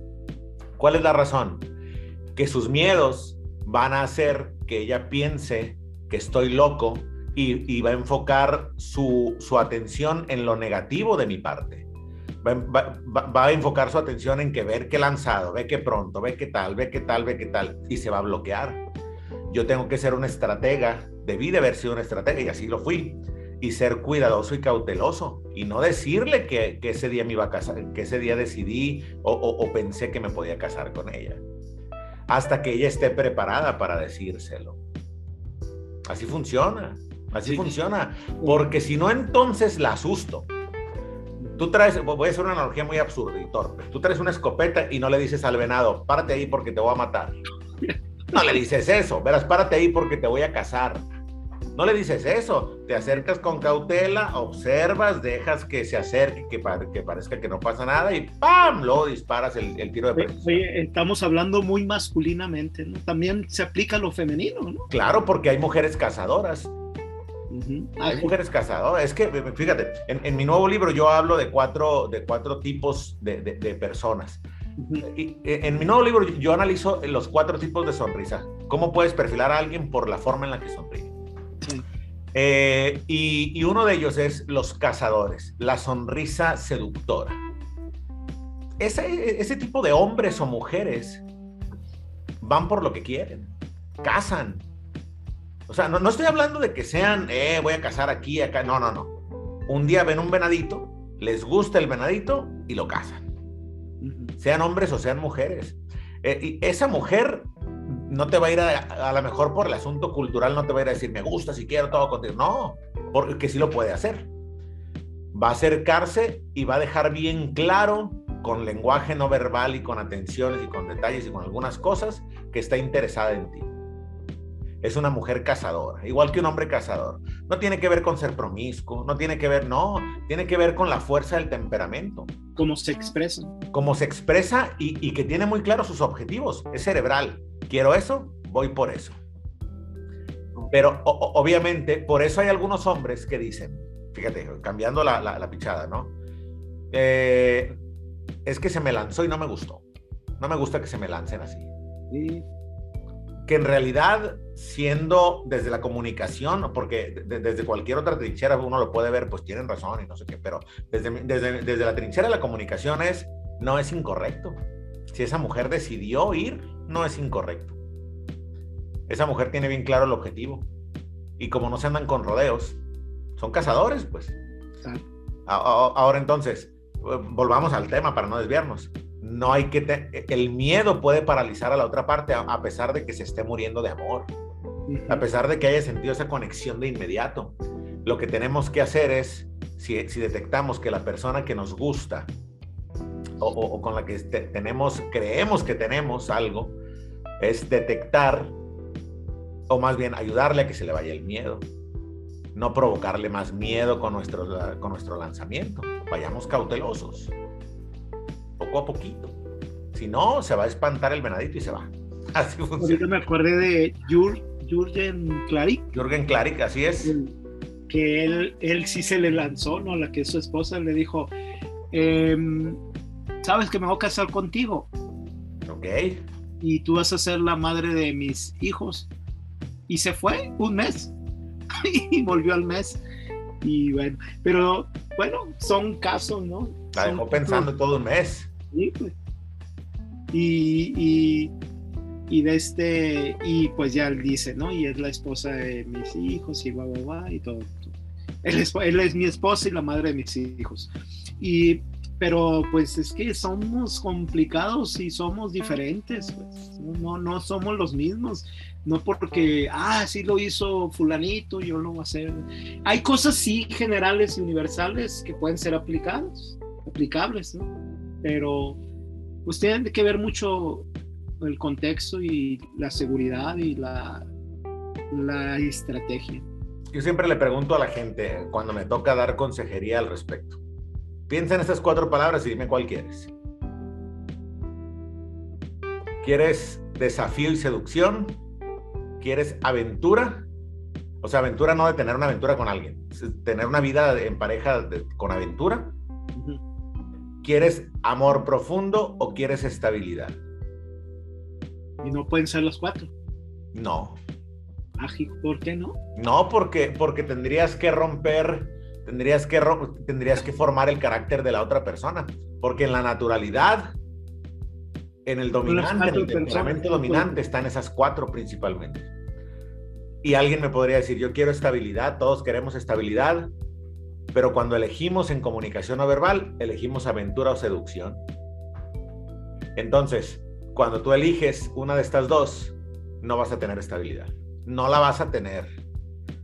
¿Cuál es la razón? Que sus miedos van a hacer que ella piense que estoy loco y, va a enfocar su, atención en lo negativo de mi parte. Va, va, a enfocar su atención en que ver qué lanzado, ve qué pronto, ve qué tal, ve qué tal, ve qué tal, y se va a bloquear. Yo tengo que ser una estratega debí de haber sido una estrategia y así lo fui. Y ser cuidadoso y cauteloso y no decirle que, ese día me iba a casar, que ese día decidí o, pensé que me podía casar con ella. Hasta que ella esté preparada para decírselo. Así funciona, así funciona. Porque si no, entonces la asusto. Tú traes, voy a hacer una analogía muy absurda y torpe. Tú traes una escopeta y no le dices al venado, párate ahí porque te voy a matar. No le dices eso, verás, párate ahí porque te voy a casar. No le dices eso, te acercas con cautela, observas, dejas que se acerque, que, que parezca que no pasa nada y ¡pam! Luego disparas el, tiro de. Oye, estamos hablando muy masculinamente, ¿no? También se aplica a lo femenino, ¿no? Claro, porque hay mujeres cazadoras. Hay mujeres cazadoras. Es que, fíjate, en, mi nuevo libro yo hablo de cuatro, de cuatro tipos de, personas. y, e, en mi nuevo libro yo analizo los cuatro tipos de sonrisa. ¿Cómo puedes perfilar a alguien por la forma en la que sonríe? Eh, y, uno de ellos es los cazadores, la sonrisa seductora. Ese, ese tipo de hombres o mujeres van por lo que quieren, cazan. O sea, no, estoy hablando de que sean, eh, voy a cazar aquí, acá, no, no, no. Un día ven un venadito, les gusta el venadito y lo cazan. Sean hombres o sean mujeres. Eh, y esa mujer no te va a ir a, a lo mejor por el asunto cultural, no te va a ir a decir, me gusta, si quiero todo contigo. No, porque sí lo puede hacer. Va a acercarse y va a dejar bien claro, con lenguaje no verbal y con atenciones y con detalles y con algunas cosas, que está interesada en ti. Es una mujer cazadora, igual que un hombre cazador. No tiene que ver con ser promiscuo, no tiene que ver, no, tiene que ver con la fuerza del temperamento. Cómo se expresa. Cómo se expresa y, y que tiene muy claro sus objetivos. Es cerebral quiero eso, voy por eso. Pero obviamente, por eso hay algunos hombres que dicen, fíjate, cambiando la, la, pichada, ¿no? Eh, es que se me lanzó y no me gustó. No me gusta que se me lancen así. Que en realidad, siendo desde la comunicación, porque desde cualquier otra trinchera uno lo puede ver, pues tienen razón y no sé qué, pero desde, desde, desde la trinchera de la comunicación es, no es incorrecto. Si esa mujer decidió ir, no es incorrecto. Esa mujer tiene bien claro el objetivo. Y como no se andan con rodeos, son cazadores, pues. Ahora entonces, volvamos al tema para no desviarnos. No hay que... el miedo puede paralizar a la otra parte a, pesar de que se esté muriendo de amor. A pesar de que haya sentido esa conexión de inmediato. Lo que tenemos que hacer es, si, si detectamos que la persona que nos gusta o, con la que tenemos, creemos que tenemos algo, es detectar, o más bien ayudarle a que se le vaya el miedo. No provocarle más miedo con nuestro, con nuestro lanzamiento. Vayamos cautelosos, poco a poquito. Si no, se va a espantar el venadito y se va. Así funciona. Ahorita me acordé de Jürgen Klarik. Jürgen Klarik, así es. Que él, él sí se le lanzó, ¿no? La que su esposa le dijo, eh, sabes que me voy a casar contigo. Ok. Y tú vas a ser la madre de mis hijos. Y se fue un mes. y volvió al mes. Y bueno, pero bueno, son casos, ¿no? La dejó pensando todo un mes. Sí, pues. Y, y, y, de este, y pues ya él dice, ¿no? Y es la esposa de mis hijos y va, va, y todo. Él es, él es mi esposa y la madre de mis hijos. Y pero pues es que somos complicados y somos diferentes, pues. no, somos los mismos, no porque, ah, sí lo hizo fulanito, yo lo voy a hacer. Hay cosas sí generales y universales que pueden ser aplicadas, aplicables, ¿no? Pero pues tiene que ver mucho el contexto y la seguridad y la, la estrategia. Yo siempre le pregunto a la gente cuando me toca dar consejería al respecto. Piensa en estas cuatro palabras y dime cuál quieres. ¿Quieres desafío y seducción? ¿Quieres aventura? O sea, aventura no de tener una aventura con alguien, tener una vida en pareja con aventura. ¿Quieres amor profundo o quieres estabilidad? Y no pueden ser los cuatro. No. ¿Por qué no? No, porque, porque tendrías que romper, tendrías que, tendrías que formar el carácter de la otra persona. Porque en la naturalidad, en el dominante, en el temperamento dominante, están esas cuatro principalmente. Y alguien me podría decir, yo quiero estabilidad, todos queremos estabilidad, pero cuando elegimos en comunicación no verbal, elegimos aventura o seducción. Entonces, cuando tú eliges una de estas dos, no vas a tener estabilidad. No la vas a tener.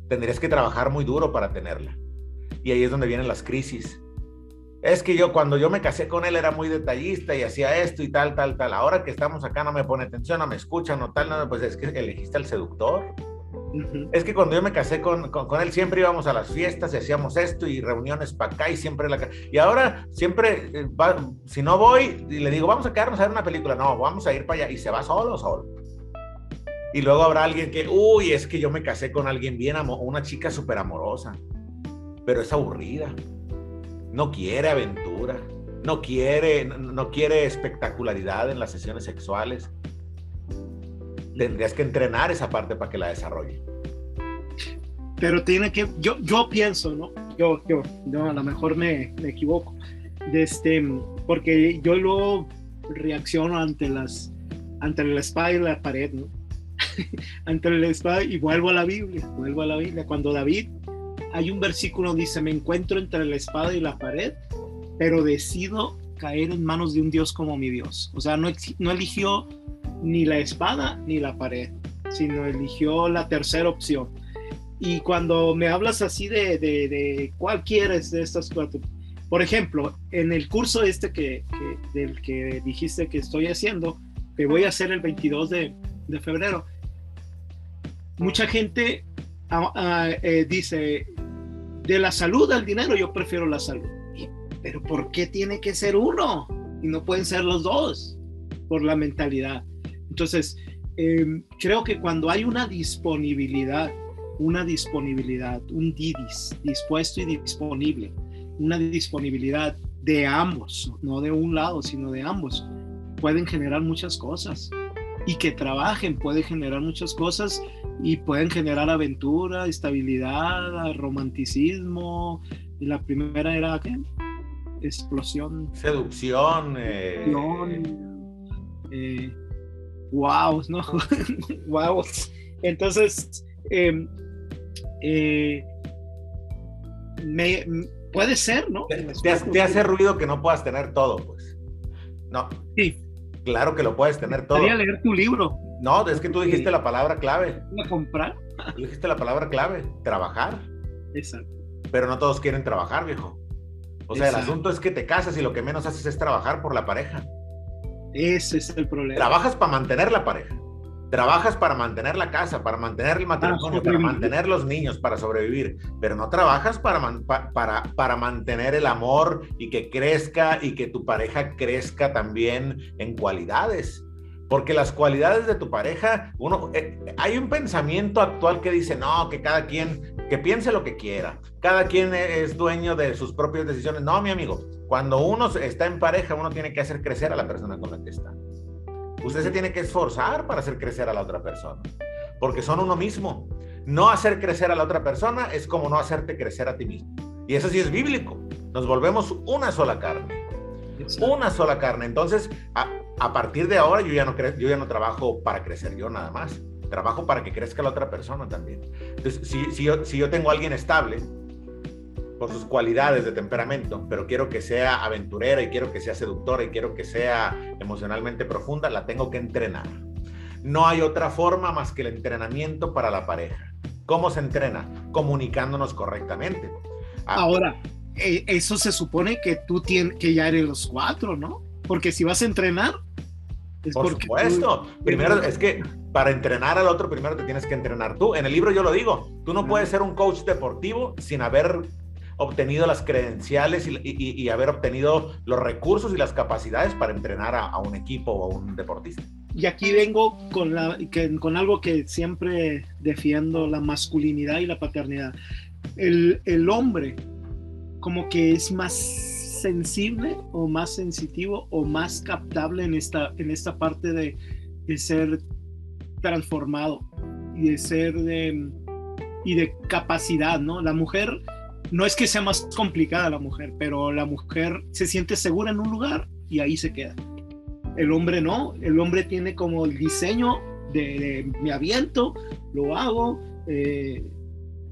Tendrías que trabajar muy duro para tenerla. Y ahí es donde vienen las crisis. Es que yo cuando yo me casé con él era muy detallista y hacía esto y tal, tal, tal. Ahora que estamos acá no me pone atención, no me escucha, no tal, no, pues es que elegiste al seductor. Es que cuando yo me casé con, con, él siempre íbamos a las fiestas y hacíamos esto y reuniones para acá y siempre la... Y ahora siempre, eh, si no voy y le digo, vamos a quedarnos a ver una película, no, vamos a ir para allá y se va solo, solo. Y luego habrá alguien que, uy, es que yo me casé con alguien bien, una chica súper amorosa, pero es aburrida, no quiere aventura, no quiere, no quiere espectacularidad en las sesiones sexuales tendrías que entrenar esa parte para que la desarrolle. Pero tiene que, yo, yo pienso, ¿no? Yo, yo, yo a lo mejor me, me equivoco, este, porque yo luego reacciono ante las, ante la espada y la pared, ¿no? ante la espada y vuelvo a la Biblia, vuelvo a la Biblia. Cuando David, hay un versículo dice, me encuentro entre la espada y la pared, pero decido caer en manos de un Dios como mi Dios. O sea, no, eligió ni la espada ni la pared, sino eligió la tercera opción. Y cuando me hablas así de, de, cuál de estas cuatro, por ejemplo, en el curso este que, del que dijiste que estoy haciendo, que voy a hacer el 22 de, de febrero, mucha gente ah, ah, eh, dice, de la salud al dinero, yo prefiero la salud. Pero ¿por qué tiene que ser uno? Y no pueden ser los dos, por la mentalidad. Entonces, em, creo que cuando hay una disponibilidad, una disponibilidad, un DIDIS, dispuesto y disponible, una disponibilidad de ambos, no de un lado, sino de ambos, pueden generar muchas cosas. Y que trabajen puede generar muchas cosas y pueden generar aventura, estabilidad, romanticismo. Y la primera era, ¿qué? Explosión. Seducción. Eh... eh wow, ¿no? wow. Entonces, em, eh, me, puede ser, ¿no? Te, hace ruido que no puedas tener todo, pues. No. Sí. Claro que lo puedes tener todo. Quería leer tu libro. No, es que tú dijiste la palabra clave. ¿A comprar? Tú dijiste la palabra clave, trabajar. Exacto. Pero no todos quieren trabajar, viejo. O sea, el asunto es que te casas y lo que menos haces es trabajar por la pareja. Ese es el problema. Trabajas para mantener la pareja. Trabajas para mantener la casa, para mantener el matrimonio, para, mantener los niños, para sobrevivir, pero no trabajas para, para, para mantener el amor y que crezca y que tu pareja crezca también en cualidades. Porque las cualidades de tu pareja, uno, eh, hay un pensamiento actual que dice, no, que cada quien, que piense lo que quiera, cada quien es dueño de sus propias decisiones. No, mi amigo, cuando uno está en pareja, uno tiene que hacer crecer a la persona con la que está. Usted se tiene que esforzar para hacer crecer a la otra persona, porque son uno mismo. No hacer crecer a la otra persona es como no hacerte crecer a ti mismo. Y eso sí es bíblico. Nos volvemos una sola carne. Una sola carne. Entonces, a, partir de ahora yo ya, no yo ya no trabajo para crecer yo nada más. Trabajo para que crezca la otra persona también. Entonces, si, si, yo, si yo tengo a alguien estable, sus cualidades de temperamento, pero quiero que sea aventurera y quiero que sea seductora y quiero que sea emocionalmente profunda, la tengo que entrenar. No hay otra forma más que el entrenamiento para la pareja. ¿Cómo se entrena? Comunicándonos correctamente. Ah, Ahora, eh, eso se supone que tú tienes que ya eres los cuatro, ¿no? Porque si vas a entrenar, es Por supuesto. Primero, es que para entrenar al otro, primero te tienes que entrenar tú. En el libro yo lo digo, tú no puedes ser un coach deportivo sin haber obtenido las credenciales y, haber obtenido los recursos y las capacidades para entrenar a, un equipo o a un deportista. Y aquí vengo con, con algo que siempre defiendo, la masculinidad y la paternidad. El, el hombre como que es más sensible o más sensitivo o más captable en esta, en esta parte de, de ser transformado y de ser de, y de capacidad, ¿no? La mujer no es que sea más complicada la mujer, pero la mujer se siente segura en un lugar y ahí se queda. El hombre no, el hombre tiene como el diseño de, me aviento, lo hago. Eh,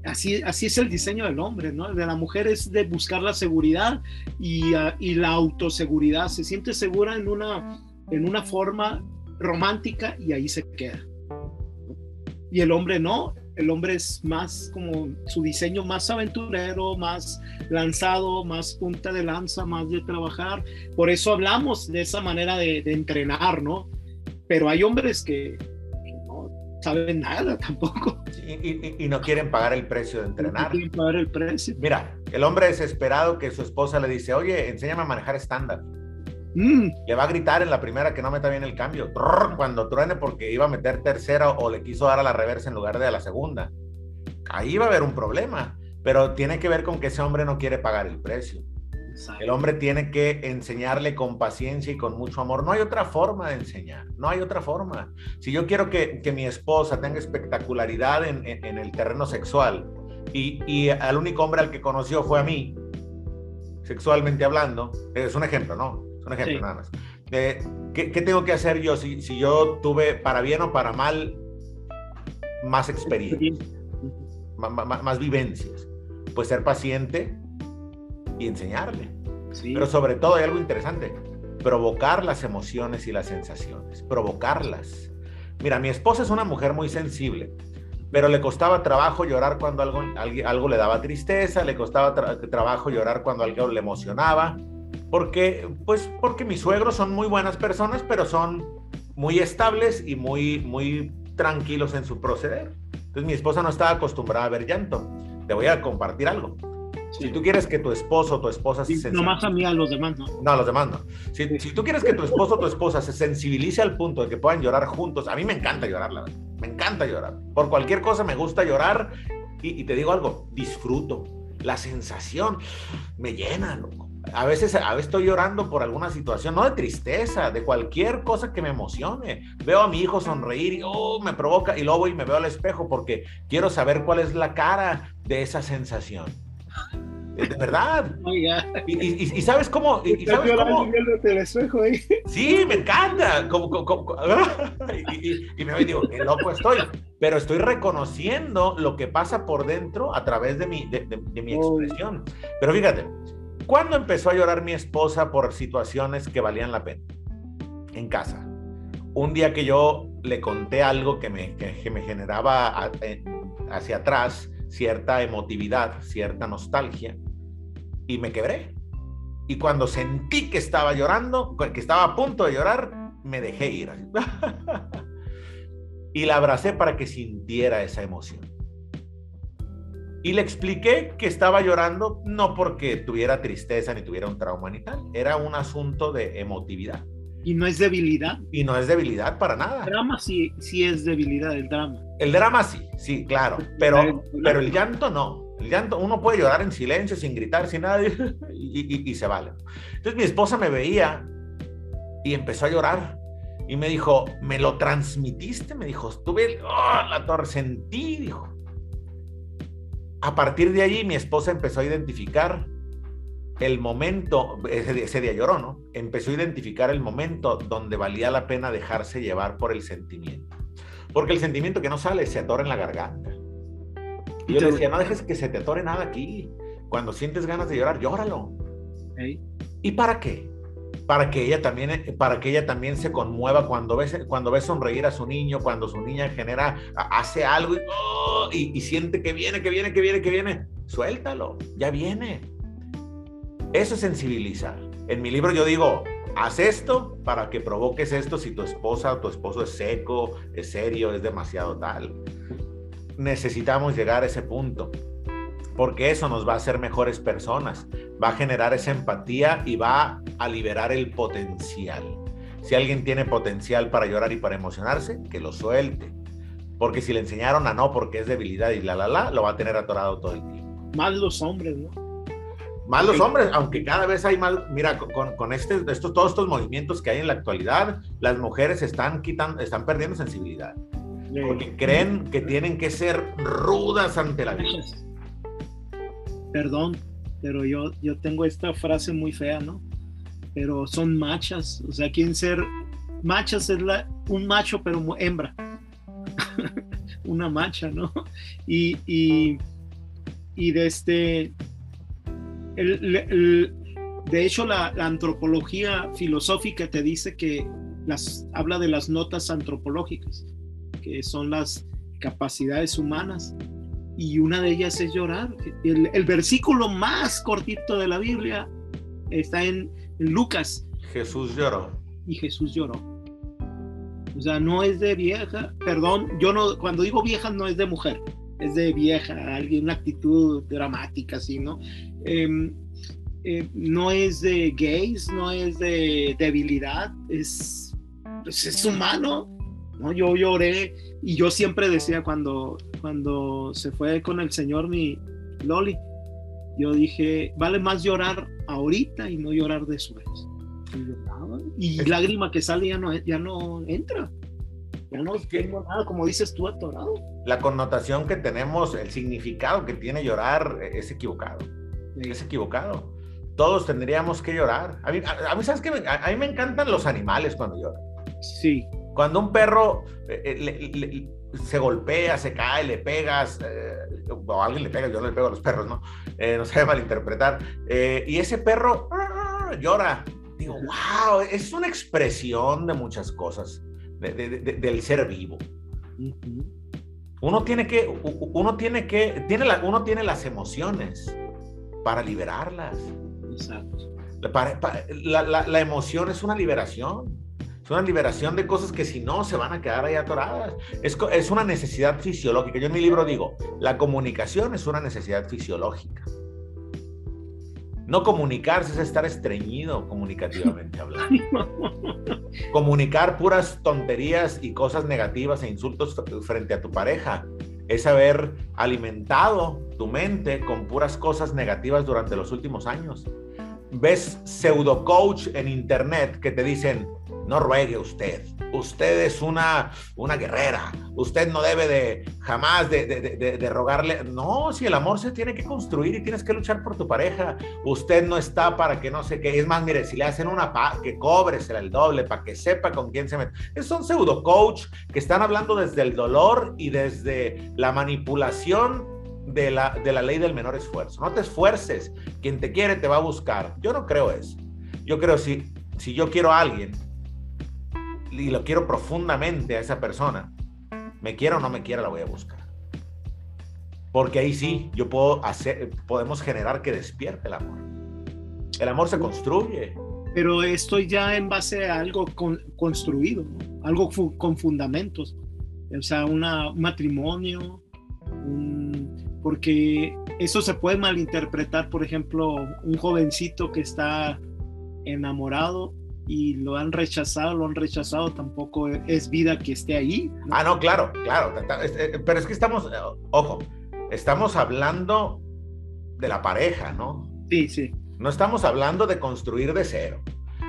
así, así es el diseño del hombre, ¿no? De la mujer es de buscar la seguridad y, ah, y la autoseguridad. Se siente segura en una, en una forma romántica y ahí se queda. Y el hombre no, el hombre es más como su diseño más aventurero, más lanzado, más punta de lanza, más de trabajar. Por eso hablamos de esa manera de, entrenar, ¿no? Pero hay hombres que, no saben nada tampoco. Y, no quieren pagar el precio de entrenar. No quieren pagar el precio. Mira, el hombre desesperado que su esposa le dice, oye, enséñame a manejar estándar. Mm. Le va a gritar en la primera que no meta bien el cambio. cuando truene porque iba a meter tercera o le quiso dar a la reversa en lugar de a la segunda. Ahí va a haber un problema. Pero tiene que ver con que ese hombre no quiere pagar el precio. El hombre tiene que enseñarle con paciencia y con mucho amor. No hay otra forma de enseñar, no hay otra forma. Si yo quiero que, mi esposa tenga espectacularidad en, el terreno sexual y, y al único hombre al que conoció fue a mí, sexualmente hablando, es un ejemplo, ¿no? Un ejemplo nada más. ¿qué, tengo que hacer yo si, si yo tuve, para bien o para mal, más experiencia, más, vivencias? Pues ser paciente y enseñarle. Pero sobre todo hay algo interesante, provocar las emociones y las sensaciones, provocarlas. Mira, mi esposa es una mujer muy sensible, pero le costaba trabajo llorar cuando algo, algo, le daba tristeza, le costaba trabajo llorar cuando algo le emocionaba, porque, pues, porque mis suegros son muy buenas personas, pero son muy estables y muy, muy tranquilos en su proceder. Entonces mi esposa no estaba acostumbrada a ver llanto. Te voy a compartir algo. Si tú quieres que tu esposo o tu esposa se No más a mí, a los demás no. No, a los demás no. Si, tú quieres que tu esposo o tu esposa se sensibilice al punto de que puedan llorar juntos, a mí me encanta llorar, la verdad. Me encanta llorar. Por cualquier cosa me gusta llorar y, y te digo algo, disfruto. La sensación me llena, loco a veces, a veces estoy llorando por alguna situación, no de tristeza, de cualquier cosa que me emocione. Veo a mi hijo sonreír y oh, me provoca, y luego voy y me veo al espejo porque quiero saber cuál es la cara de esa sensación. De verdad. y, sabes cómo. Y, sabes cómo? Sí, me encanta. y, me digo, qué loco estoy. Pero estoy reconociendo lo que pasa por dentro a través de mi, de, mi expresión. Pero fíjate, ¿Cuándo empezó a llorar mi esposa por situaciones que valían la pena? En casa. Un día que yo le conté algo que me, me generaba eh, hacia atrás cierta emotividad, cierta nostalgia, y me quebré. Y cuando sentí que estaba llorando, que estaba a punto de llorar, me dejé ir. y la abracé para que sintiera esa emoción. Y le expliqué que estaba llorando no porque tuviera tristeza ni tuviera un trauma ni tal, era un asunto de emotividad. Y no es debilidad. Y no es debilidad para nada. El drama sí, sí es debilidad, el drama. El drama sí, sí, claro, pero, pero el llanto no. El llanto, uno puede llorar en silencio, sin gritar, sin nada, y, y se vale. Entonces mi esposa me veía y empezó a llorar. Y me dijo, ¿me lo transmitiste? Me dijo, estuve, oh, la torre, sentí, dijo a partir de allí mi esposa empezó a identificar el momento, ese, día lloró, ¿no? Empezó a identificar el momento donde valía la pena dejarse llevar por el sentimiento. Porque el sentimiento que no sale se atora en la garganta. Y yo le decía, no dejes que se te atore nada aquí. Cuando sientes ganas de llorar, llóralo. ¿Y para qué? Para que ella también, eh, para que ella también se conmueva cuando ve, cuando ve sonreír a su niño, cuando su niña genera, hace algo oh, y, y, siente que viene, que viene, que viene, que viene. Suéltalo, ya viene. Eso es sensibilizar. En mi libro yo digo, haz esto para que provoques esto si tu esposa o tu esposo es seco, es serio, es demasiado tal. Necesitamos llegar a ese punto, porque eso nos va a hacer mejores personas, va a generar esa empatía y va a liberar el potencial. Si alguien tiene potencial para llorar y para emocionarse, que lo suelte. Porque si le enseñaron a no porque es debilidad y la la la, lo va a tener atorado todo el tiempo. Más los hombres, ¿no? Más los hombres, aunque cada vez hay más, mira, con, con este, estos, todos estos movimientos que hay en la actualidad, las mujeres están quitando, están perdiendo sensibilidad. Porque creen que tienen que ser rudas ante la vida. Perdón, pero yo, yo tengo esta frase muy fea, ¿no? Pero son machas, o sea, quieren ser machas es la, un macho pero hembra. Una macha, ¿no? Y, y, y de este de hecho, la, antropología filosófica te dice que las, habla de las notas antropológicas, que son las capacidades humanas, y una de ellas es llorar. El, versículo más cortito de la Biblia está en, Lucas. Jesús lloró. Y Jesús lloró. O sea, no es de vieja, perdón, yo no, cuando digo vieja no es de mujer, es de vieja, alguien, una actitud dramática, así, ¿no? Em, eh, no es de gays, no es de debilidad, es, pues, es humano. ¿No? Yo lloré y yo siempre decía cuando, cuando se fue con el Señor mi Loli, yo dije, vale más llorar ahorita y no llorar después. Y, y lágrima que sale ya no, ya no entra. Ya no tengo nada, como dices tú, atorado. La connotación que tenemos, el significado que tiene llorar es equivocado es equivocado. Todos tendríamos que llorar. A mí, a, mí ¿sabes qué? A, mí me encantan los animales cuando lloran. Sí. Cuando un perro eh, eh, se golpea, se cae, le pegas, eh, o alguien le pega, yo no le pego a los perros, ¿no? no se debe malinterpretar. y ese perro ah, llora. Digo, wow, es una expresión de muchas cosas del ser vivo. Uno tiene que, uno tiene que, tiene la, uno tiene las emociones para liberarlas. Exacto. La, emoción es una liberación. Es una liberación de cosas que si no se van a quedar ahí atoradas. Es, es una necesidad fisiológica. Yo en mi libro digo, la comunicación es una necesidad fisiológica. No comunicarse es estar estreñido comunicativamente hablando. Comunicar puras tonterías y cosas negativas e insultos frente a tu pareja es haber alimentado tu mente con puras cosas negativas durante los últimos años. Ves pseudo coach en internet que te dicen, no ruegue usted, usted es una, una guerrera, usted no debe de jamás de, de, rogarle, no, si el amor se tiene que construir y tienes que luchar por tu pareja, usted no está para que no sé qué, es más, mire, si le hacen una pa que cobresela el doble para que sepa con quién se mete. Es un pseudo coach que están hablando desde el dolor y desde la manipulación de la, de la ley del menor esfuerzo. No te esfuerces, quien te quiere te va a buscar. Yo no creo eso. Yo creo si, si yo quiero a alguien y lo quiero profundamente a esa persona, me quiera o no me quiera, la voy a buscar. Porque ahí sí, yo puedo hacer, podemos generar que despierte el amor. El amor se construye. Pero esto ya en base a algo construido, algo con fundamentos. O sea, una, un matrimonio, porque eso se puede malinterpretar, por ejemplo, un jovencito que está enamorado y lo han rechazado, lo han rechazado, tampoco es vida que esté ahí. Ah, no, claro, claro, eh, pero es que estamos, eh, ojo, estamos hablando de la pareja, ¿no? Sí, sí. No estamos hablando de construir de cero.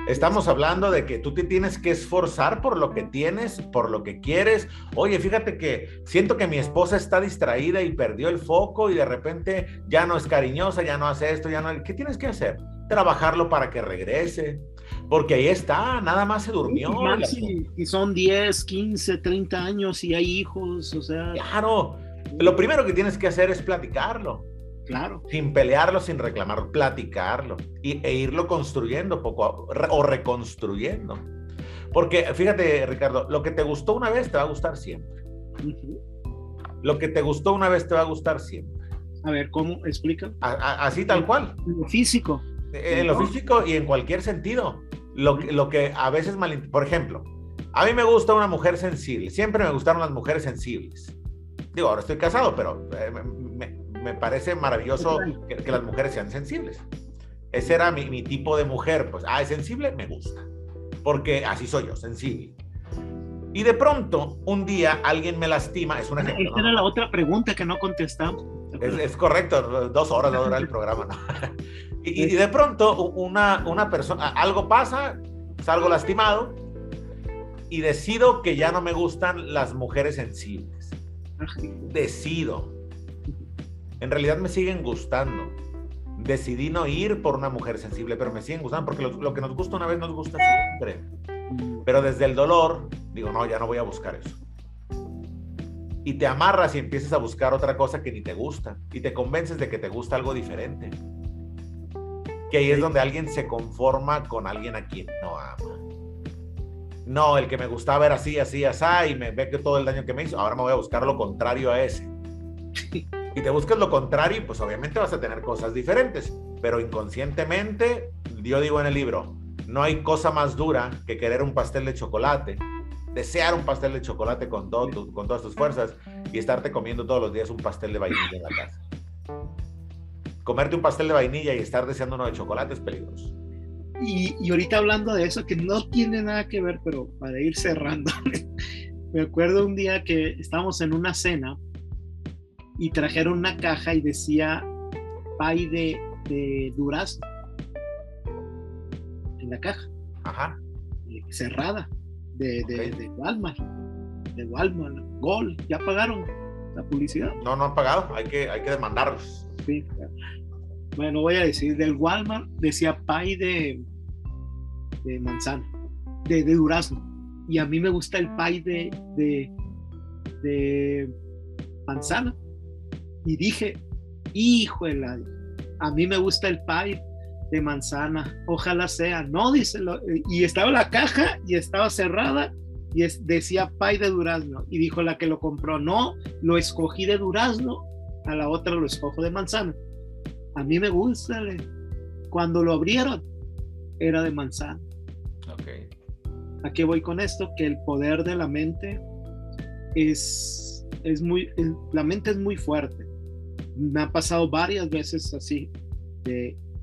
Estamos hablando de que tú te tienes que esforzar por lo que tienes, por lo que quieres. Oye, fíjate que siento que mi esposa está distraída y perdió el foco y de repente ya no es cariñosa, ya no hace esto, ya no... ¿Qué tienes que hacer? Trabajarlo para que regrese. Porque ahí está, nada más se durmió. Y, son 10, 15, 30 años y hay hijos, o sea... Claro, lo primero que tienes que hacer es platicarlo. Claro. Sin pelearlo, sin reclamar, platicarlo y, e irlo construyendo poco o reconstruyendo. Porque fíjate, Ricardo, lo que te gustó una vez te va a gustar siempre. Lo que te gustó una vez te va a gustar siempre. A ver, ¿cómo? Explica. así tal cual. físico. En lo físico y en cualquier sentido. Lo, lo que a veces mal... Por ejemplo, a mí me gusta una mujer sensible. Siempre me gustaron las mujeres sensibles. Digo, ahora estoy casado, pero eh, me, parece maravilloso que, las mujeres sean sensibles. Ese era mi, mi, tipo de mujer. Pues, ah, es sensible, me gusta. Porque así soy yo, sensible. Y de pronto, un día alguien me lastima. Es una. Esa era la otra pregunta que no contestamos. Es, correcto, dos horas va a durar el programa, ¿no? Y, de pronto, una, una persona, algo pasa, salgo lastimado y decido que ya no me gustan las mujeres sensibles. Decido. En realidad me siguen gustando. Decidí no ir por una mujer sensible, pero me siguen gustando porque lo, que nos gusta una vez nos gusta siempre. Pero desde el dolor, digo, no, ya no voy a buscar eso. Y te amarras y empiezas a buscar otra cosa que ni te gusta. Y te convences de que te gusta algo diferente. Que ahí es donde alguien se conforma con alguien a quien no ama. No, el que me gustaba era así, así, así, y me ve que todo el daño que me hizo, ahora me voy a buscar lo contrario a ese. Y te buscas lo contrario, pues obviamente vas a tener cosas diferentes, pero inconscientemente, yo digo en el libro, no hay cosa más dura que querer un pastel de chocolate, desear un pastel de chocolate con, todo, con todas tus fuerzas y estarte comiendo todos los días un pastel de vainilla en la casa. Comerte un pastel de vainilla y estar deseando uno de chocolate es peligroso. Y, ahorita hablando de eso, que no tiene nada que ver, pero para ir cerrando, me acuerdo un día que estábamos en una cena y trajeron una caja y decía pay de, de durazno en la caja. Ajá. Eh, cerrada, de, de, Walmart. De Walmart, Gol, ya pagaron la publicidad. No, no han pagado, hay que, hay que demandarlos. Sí, bueno, voy a decir, del Walmart decía pay de, de manzana, de, de, durazno. Y a mí me gusta el pay de, de, de manzana. Y dije, hijo de la, a mí me gusta el pay de manzana, ojalá sea. No, dice, y estaba la caja y estaba cerrada y decía pay de durazno. Y dijo la que lo compró, no, lo escogí de durazno, a la otra lo escojo de manzana. A mí me gusta. Cuando lo abrieron, era de manzana. Okay. ¿A qué voy con esto? Que el poder de la mente es, es muy, la mente es muy fuerte. Me ha pasado varias veces así,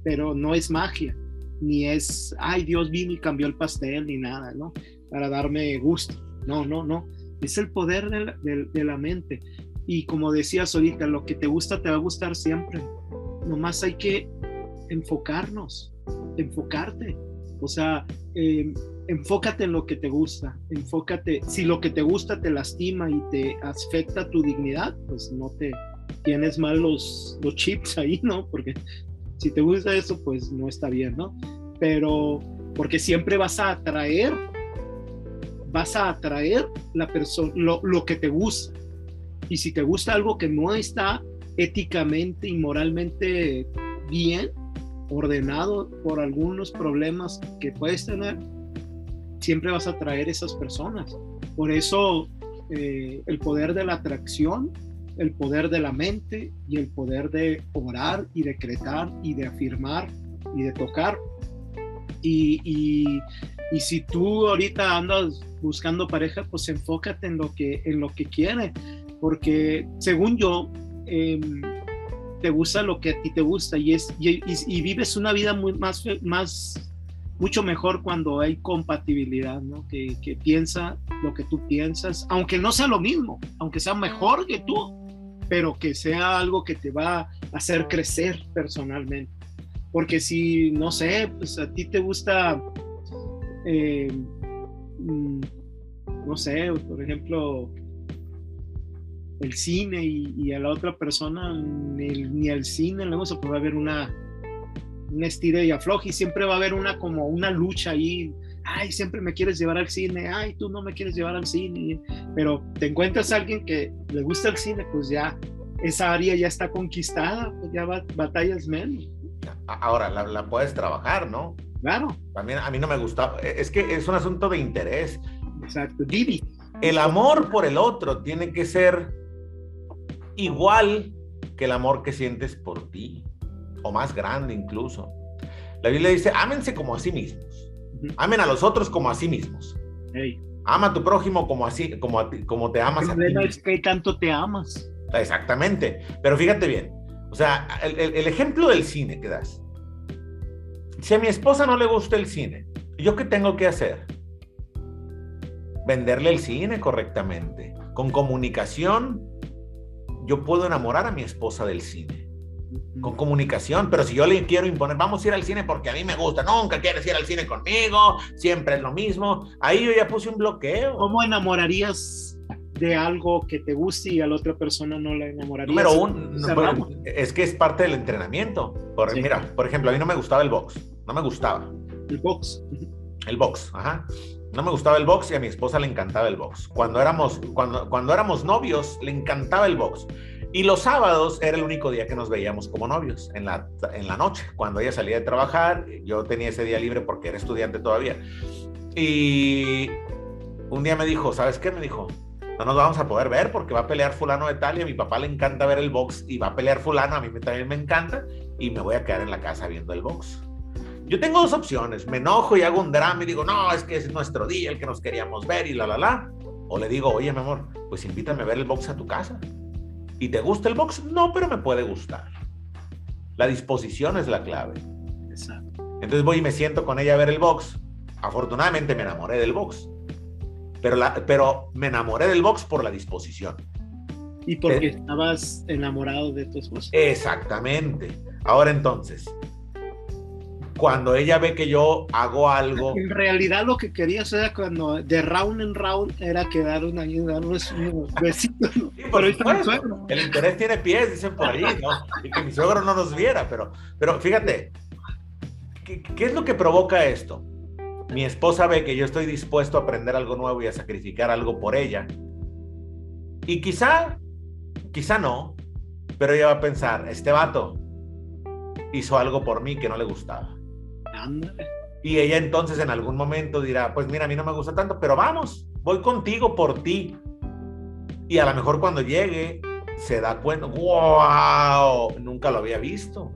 pero no es magia, ni es, ay, Dios vino y cambió el pastel, ni nada, ¿no? Para darme gusto. No, no, no. Es el poder de la, mente. Y como decías ahorita, lo que te gusta te va a gustar siempre nomás hay que enfocarnos, enfocarte. O sea, em, enfócate en lo que te gusta, enfócate, si lo que te gusta te lastima y te afecta tu dignidad, pues no te tienes mal los, los chips ahí, ¿no? Porque si te gusta eso, pues no está bien, ¿no? Pero porque siempre vas a atraer, vas a atraer la persona, lo, lo que te gusta. Y si te gusta algo que no está éticamente y moralmente bien, ordenado por algunos problemas que puedes tener, siempre vas a traer esas personas. Por eso eh, el poder de la atracción, el poder de la mente y el poder de orar y decretar y de afirmar y de tocar. Y, y, y si tú ahorita andas buscando pareja, pues enfócate en lo que, en lo que quiere, porque según yo, Em, te gusta lo que a ti te gusta y, es, y, vives una vida muy, más, más, mucho mejor cuando hay compatibilidad, ¿no? Que, que, piensa lo que tú piensas, aunque no sea lo mismo, aunque sea mejor que tú, pero que sea algo que te va a hacer crecer personalmente. Porque si, no sé, pues a ti te gusta, mm, no sé, por ejemplo, el cine y, a la otra persona ni el cine, luego se puede haber una, una estira y afloje y siempre va a haber una como una lucha ahí. Ay, siempre me quieres llevar al cine, ay, tú no me quieres llevar al cine, pero te encuentras a alguien que le gusta el cine, pues ya esa área ya está conquistada, pues ya batallas menos. Ahora, la, puedes trabajar, ¿no? Claro. También a mí no me gusta, es que es un asunto de interés. Exacto, Divi. El amor por el otro tiene que ser igual que el amor que sientes por ti, o más grande incluso. La Biblia dice, ámense como a sí mismos. Amen a los otros como a sí mismos. Ama a tu prójimo como así, como, como te amas a ti. es que tanto te amas. Exactamente. Pero fíjate bien. O sea, el, el ejemplo del cine que das. Si a mi esposa no le gusta el cine, ¿yo qué tengo que hacer? Venderle el cine correctamente. Con comunicación, yo puedo enamorar a mi esposa del cine con comunicación, pero si yo le quiero imponer, vamos a ir al cine porque a mí me gusta, nunca quieres ir al cine conmigo, siempre es lo mismo, ahí yo ya puse un bloqueo. ¿Cómo enamorarías de algo que te guste y a la otra persona no la enamorarías? Número uno, es que es parte del entrenamiento. Por, Mira, por ejemplo, a mí no me gustaba el box, no me gustaba. El box. El box, ajá. No me gustaba el box y a mi esposa le encantaba el box. Cuando éramos, cuando, cuando éramos novios, le encantaba el box. Y los sábados era el único día que nos veíamos como novios, en la, en la noche. Cuando ella salía de trabajar, yo tenía ese día libre porque era estudiante todavía. Y un día me dijo, ¿sabes qué? Me dijo, no nos vamos a poder ver porque va a pelear fulano de tal y a mi papá le encanta ver el box y va a pelear fulano, a mí también me encanta y me voy a quedar en la casa viendo el box. Yo tengo dos opciones, me enojo y hago un drama y digo, no, es que es nuestro día, el que nos queríamos ver y la, la, la. O le digo, oye, mi amor, pues invítame a ver el box a tu casa. ¿Y te gusta el box? No, pero me puede gustar. La disposición es la clave. Exacto. Entonces voy y me siento con ella a ver el box. Afortunadamente me enamoré del box. Pero, la, pero me enamoré del box por la disposición. Y porque eh, estabas enamorado de tu esposa. Exactamente. Ahora entonces, cuando ella ve que yo hago algo. En realidad lo que querías era cuando de round en round era quedar una, unos, unos besitos. el interés tiene pies, dicen por ahí, ¿no? Y que mi suegro no nos viera, pero, pero fíjate, ¿qué, ¿qué es lo que provoca esto? Mi esposa ve que yo estoy dispuesto a aprender algo nuevo y a sacrificar algo por ella. Y quizá, quizá no, pero ella va a pensar, este vato hizo algo por mí que no le gustaba. Y ella entonces en algún momento dirá, pues mira, a mí no me gusta tanto, pero vamos, voy contigo por ti. Y a lo mejor cuando llegue se da cuenta, wow, nunca lo había visto.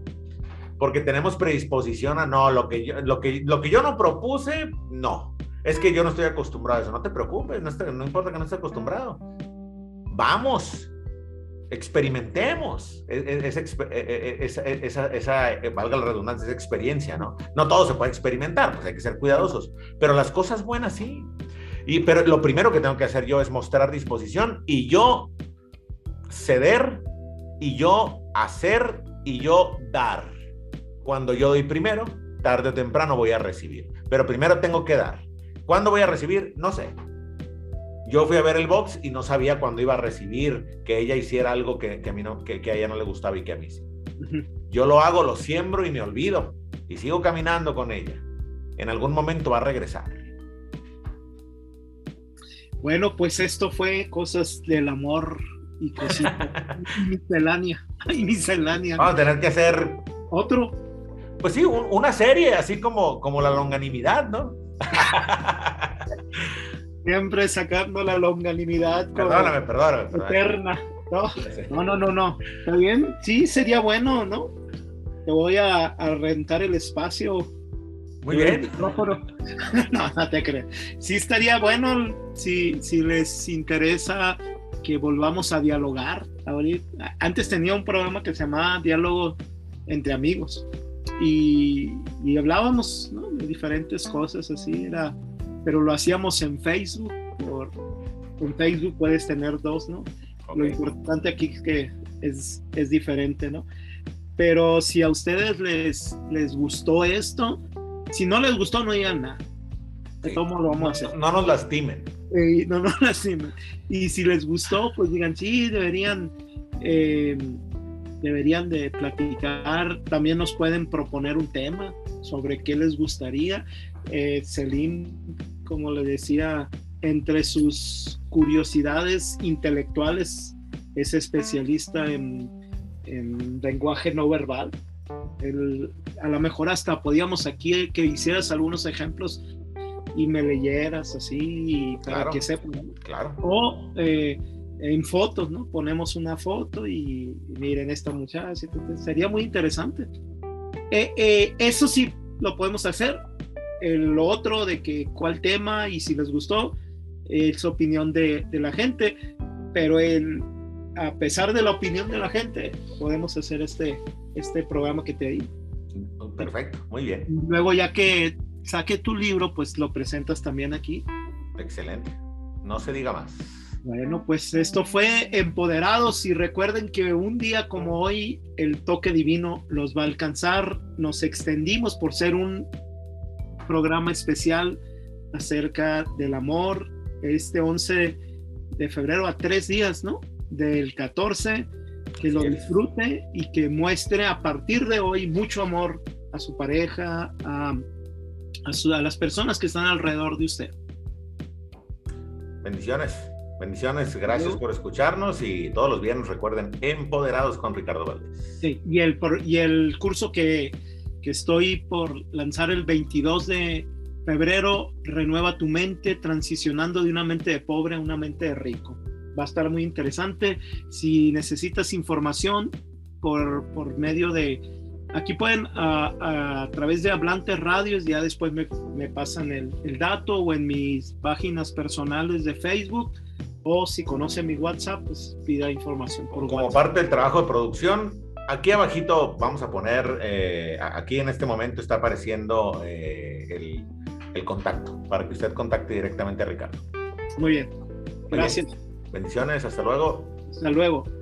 Porque tenemos predisposición a no, lo que yo, lo que, lo que yo no propuse, no. Es que yo no estoy acostumbrado a eso. No te preocupes, no, no importa que no estés acostumbrado. Vamos, experimentemos e, e, e, esa, esa, esa, eh, valga la redundancia, esa experiencia, ¿no? No todo se puede experimentar, pues hay que ser cuidadosos, pero las cosas buenas sí. Y, pero lo primero que tengo que hacer yo es mostrar disposición y yo ceder y yo hacer y yo dar. Cuando yo doy primero, tarde o temprano voy a recibir, pero primero tengo que dar. ¿Cuándo voy a recibir? No sé. Yo fui a ver el box y no sabía cuándo iba a recibir que ella hiciera algo que, a, mí no, que, a ella no le gustaba y que a mí sí. Yo lo hago, lo siembro y me olvido. Y sigo caminando con ella. En algún momento va a regresar. Bueno, pues esto fue cosas del amor y cositas. miscelánea. miscelánea. Vamos a tener que hacer. Otro. Pues sí, una serie, así como, como la longanimidad, ¿no? Siempre sacando la longanimidad. Perdóname, perdóname. Eterna. ¿no? no, no, no, ¿Está bien? Sí, sería bueno, ¿no? Te voy a, rentar el espacio. Muy bien. no, no te crees. Sí estaría bueno si, si les interesa que volvamos a dialogar. Antes tenía un programa que se llamaba Diálogo entre Amigos y, y hablábamos ¿no? de diferentes cosas así. Era pero lo hacíamos en Facebook. Por, en Facebook puedes tener dos, ¿no? Lo importante aquí es que es, es diferente, ¿no? Pero si a ustedes les, les gustó esto, si no les gustó, no digan nada. ¿Cómo lo vamos a hacer? No, nos lastimen. no nos lastimen. Y si les gustó, pues digan, sí, deberían, eh, deberían de platicar. También nos pueden proponer un tema sobre qué les gustaría. Eh, Celine como le decía, entre sus curiosidades intelectuales, es especialista en, lenguaje no verbal. a lo mejor hasta podíamos aquí que hicieras algunos ejemplos y me leyeras así para que sepan. Claro. O eh, en fotos, ¿no? Ponemos una foto y, miren esta muchacha, sería muy interesante. Eh, eh, eso sí, lo podemos hacer. El, otro de que cuál tema y si les gustó, es opinión de, de la gente, pero el, a pesar de la opinión de la gente, podemos hacer este, este programa que te di. Perfecto, muy bien. Luego ya que saque tu libro, pues lo presentas también aquí. Excelente. No se diga más. Bueno, pues esto fue Empoderados y recuerden que un día como hoy el toque divino los va a alcanzar. Nos extendimos por ser un programa especial acerca del amor este 11 de febrero a tres días, ¿no? Del 14, que lo disfrute y que muestre a partir de hoy mucho amor a su pareja, a, a, las personas que están alrededor de usted. Bendiciones. Bendiciones, gracias por escucharnos y todos los viernes recuerden Empoderados con Ricardo Valdés. Sí, y el, y el curso que, que estoy por lanzar el 22 de febrero, Renueva tu mente, transicionando de una mente de pobre a una mente de rico. Va a estar muy interesante. Si necesitas información por, por medio de Aquí pueden a, través de Hablante Radios, ya después me, pasan el, dato o en mis páginas personales de Facebook o si conoce mi WhatsApp, pues pida información por Como parte del trabajo de producción, aquí abajito vamos a poner, eh, aquí en este momento está apareciendo eh, el, el, contacto para que usted contacte directamente a Ricardo. Muy bien, gracias. Bendiciones, hasta luego. Hasta luego.